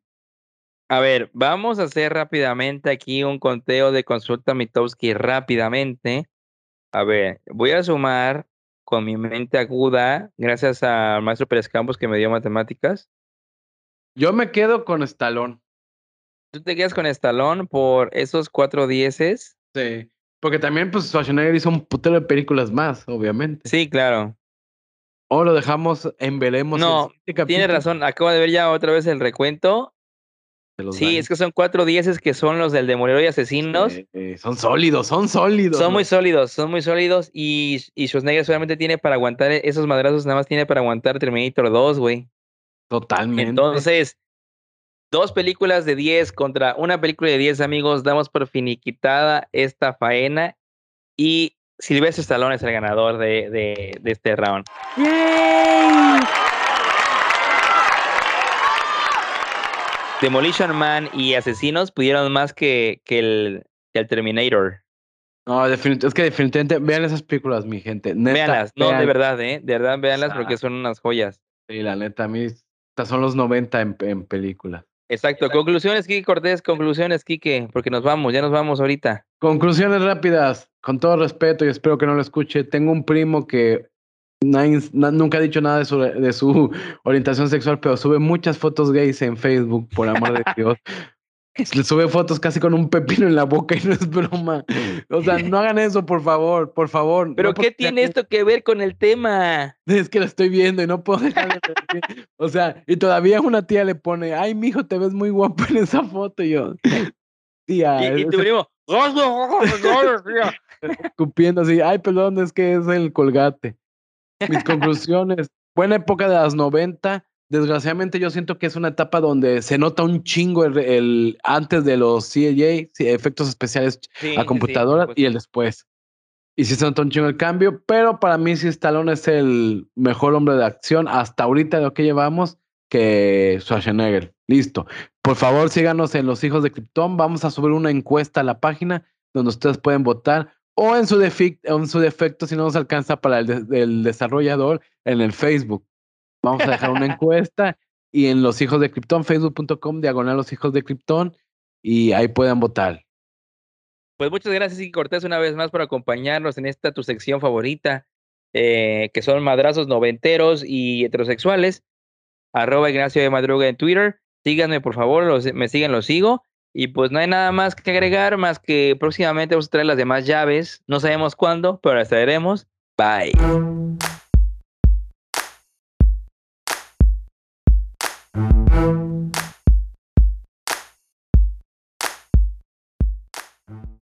A ver, vamos a hacer rápidamente aquí un conteo de consulta Mitowski rápidamente. A ver, voy a sumar con mi mente aguda, gracias al maestro Pérez Campos que me dio matemáticas. Yo me quedo con Stallone. Tú te quedas con Estalón por esos cuatro dieces. Sí. Porque también, pues, Schwarzenegger hizo un putero de películas más, obviamente. Sí, claro. O lo dejamos en veremos. el No, Tienes capítulo razón, acabo de ver ya otra vez el recuento. Sí, daños. es que son cuatro dieces que son los del Demolidor y Asesinos. Eh, son sólidos, son sólidos. Son muy sólidos, son muy sólidos. Y, y Schwarzenegger solamente tiene para aguantar esos madrazos, nada más tiene para aguantar Terminator 2, güey. Totalmente. Entonces, dos películas de 10 contra una película de 10, amigos. Damos por finiquitada esta faena. Y Silvestre Stallone es el ganador de, de, de este round. Demolition Man y Asesinos pudieron más que, que, el, Terminator. No, es que definitivamente vean esas películas, mi gente. Neta, Véanlas, no, de verdad, ¿eh? De verdad, véanlas porque Exacto. son unas joyas. Sí, la neta, a mí estas son los 90 en, en películas. Exacto. Conclusiones, Kike Cortés, conclusiones, Kike, porque nos vamos, ya nos vamos ahorita. Conclusiones rápidas, con todo respeto y espero que no lo escuche. Tengo un primo que nadie- na- nunca ha dicho nada de su, de su [laughs] orientación sexual, pero sube muchas fotos gays en Facebook, por amor de Dios. Le sube fotos casi con un pepino en la boca y no es broma. O sea, no hagan eso, por favor, por favor. Pero No ¿qué tiene sea- esto que ver con el tema? [laughs] Es que lo estoy viendo y no puedo dejar de. O sea, y todavía una tía le pone, ay, mijo, te ves muy guapo en esa foto. Y yo, tía, Y, y tu primo, [laughs] escupiendo así, ay, perdón, es que es el colgate. Mis conclusiones, buena época de las 90, desgraciadamente yo siento que es una etapa donde se nota un chingo el, el antes de los CAJ, efectos especiales Sí, a computadora sí, y el después. Y sí se nota un chingo el cambio, pero para mí sí Stallone es el mejor hombre de acción hasta ahorita de lo que llevamos que Schwarzenegger. Listo. Por favor, síganos en Los Hijos de Krypton. Vamos a subir una encuesta a la página donde ustedes pueden votar o en su, defi- en su defecto, si no nos alcanza para el, de- el desarrollador, en el Facebook. Vamos a dejar una encuesta y en Los Hijos de Krypton, facebook.com, diagonal Los Hijos de Krypton, y ahí pueden votar. Pues muchas gracias, Iki Cortés, una vez más por acompañarnos en esta tu sección favorita, eh, que son madrazos noventeros y heterosexuales. Arroba Ignacio de Madruga en Twitter. Síganme, por favor, los, me siguen, los sigo. Y pues no hay nada más que agregar, más que próximamente vamos a traer las demás llaves. No sabemos cuándo, pero las traeremos. Bye.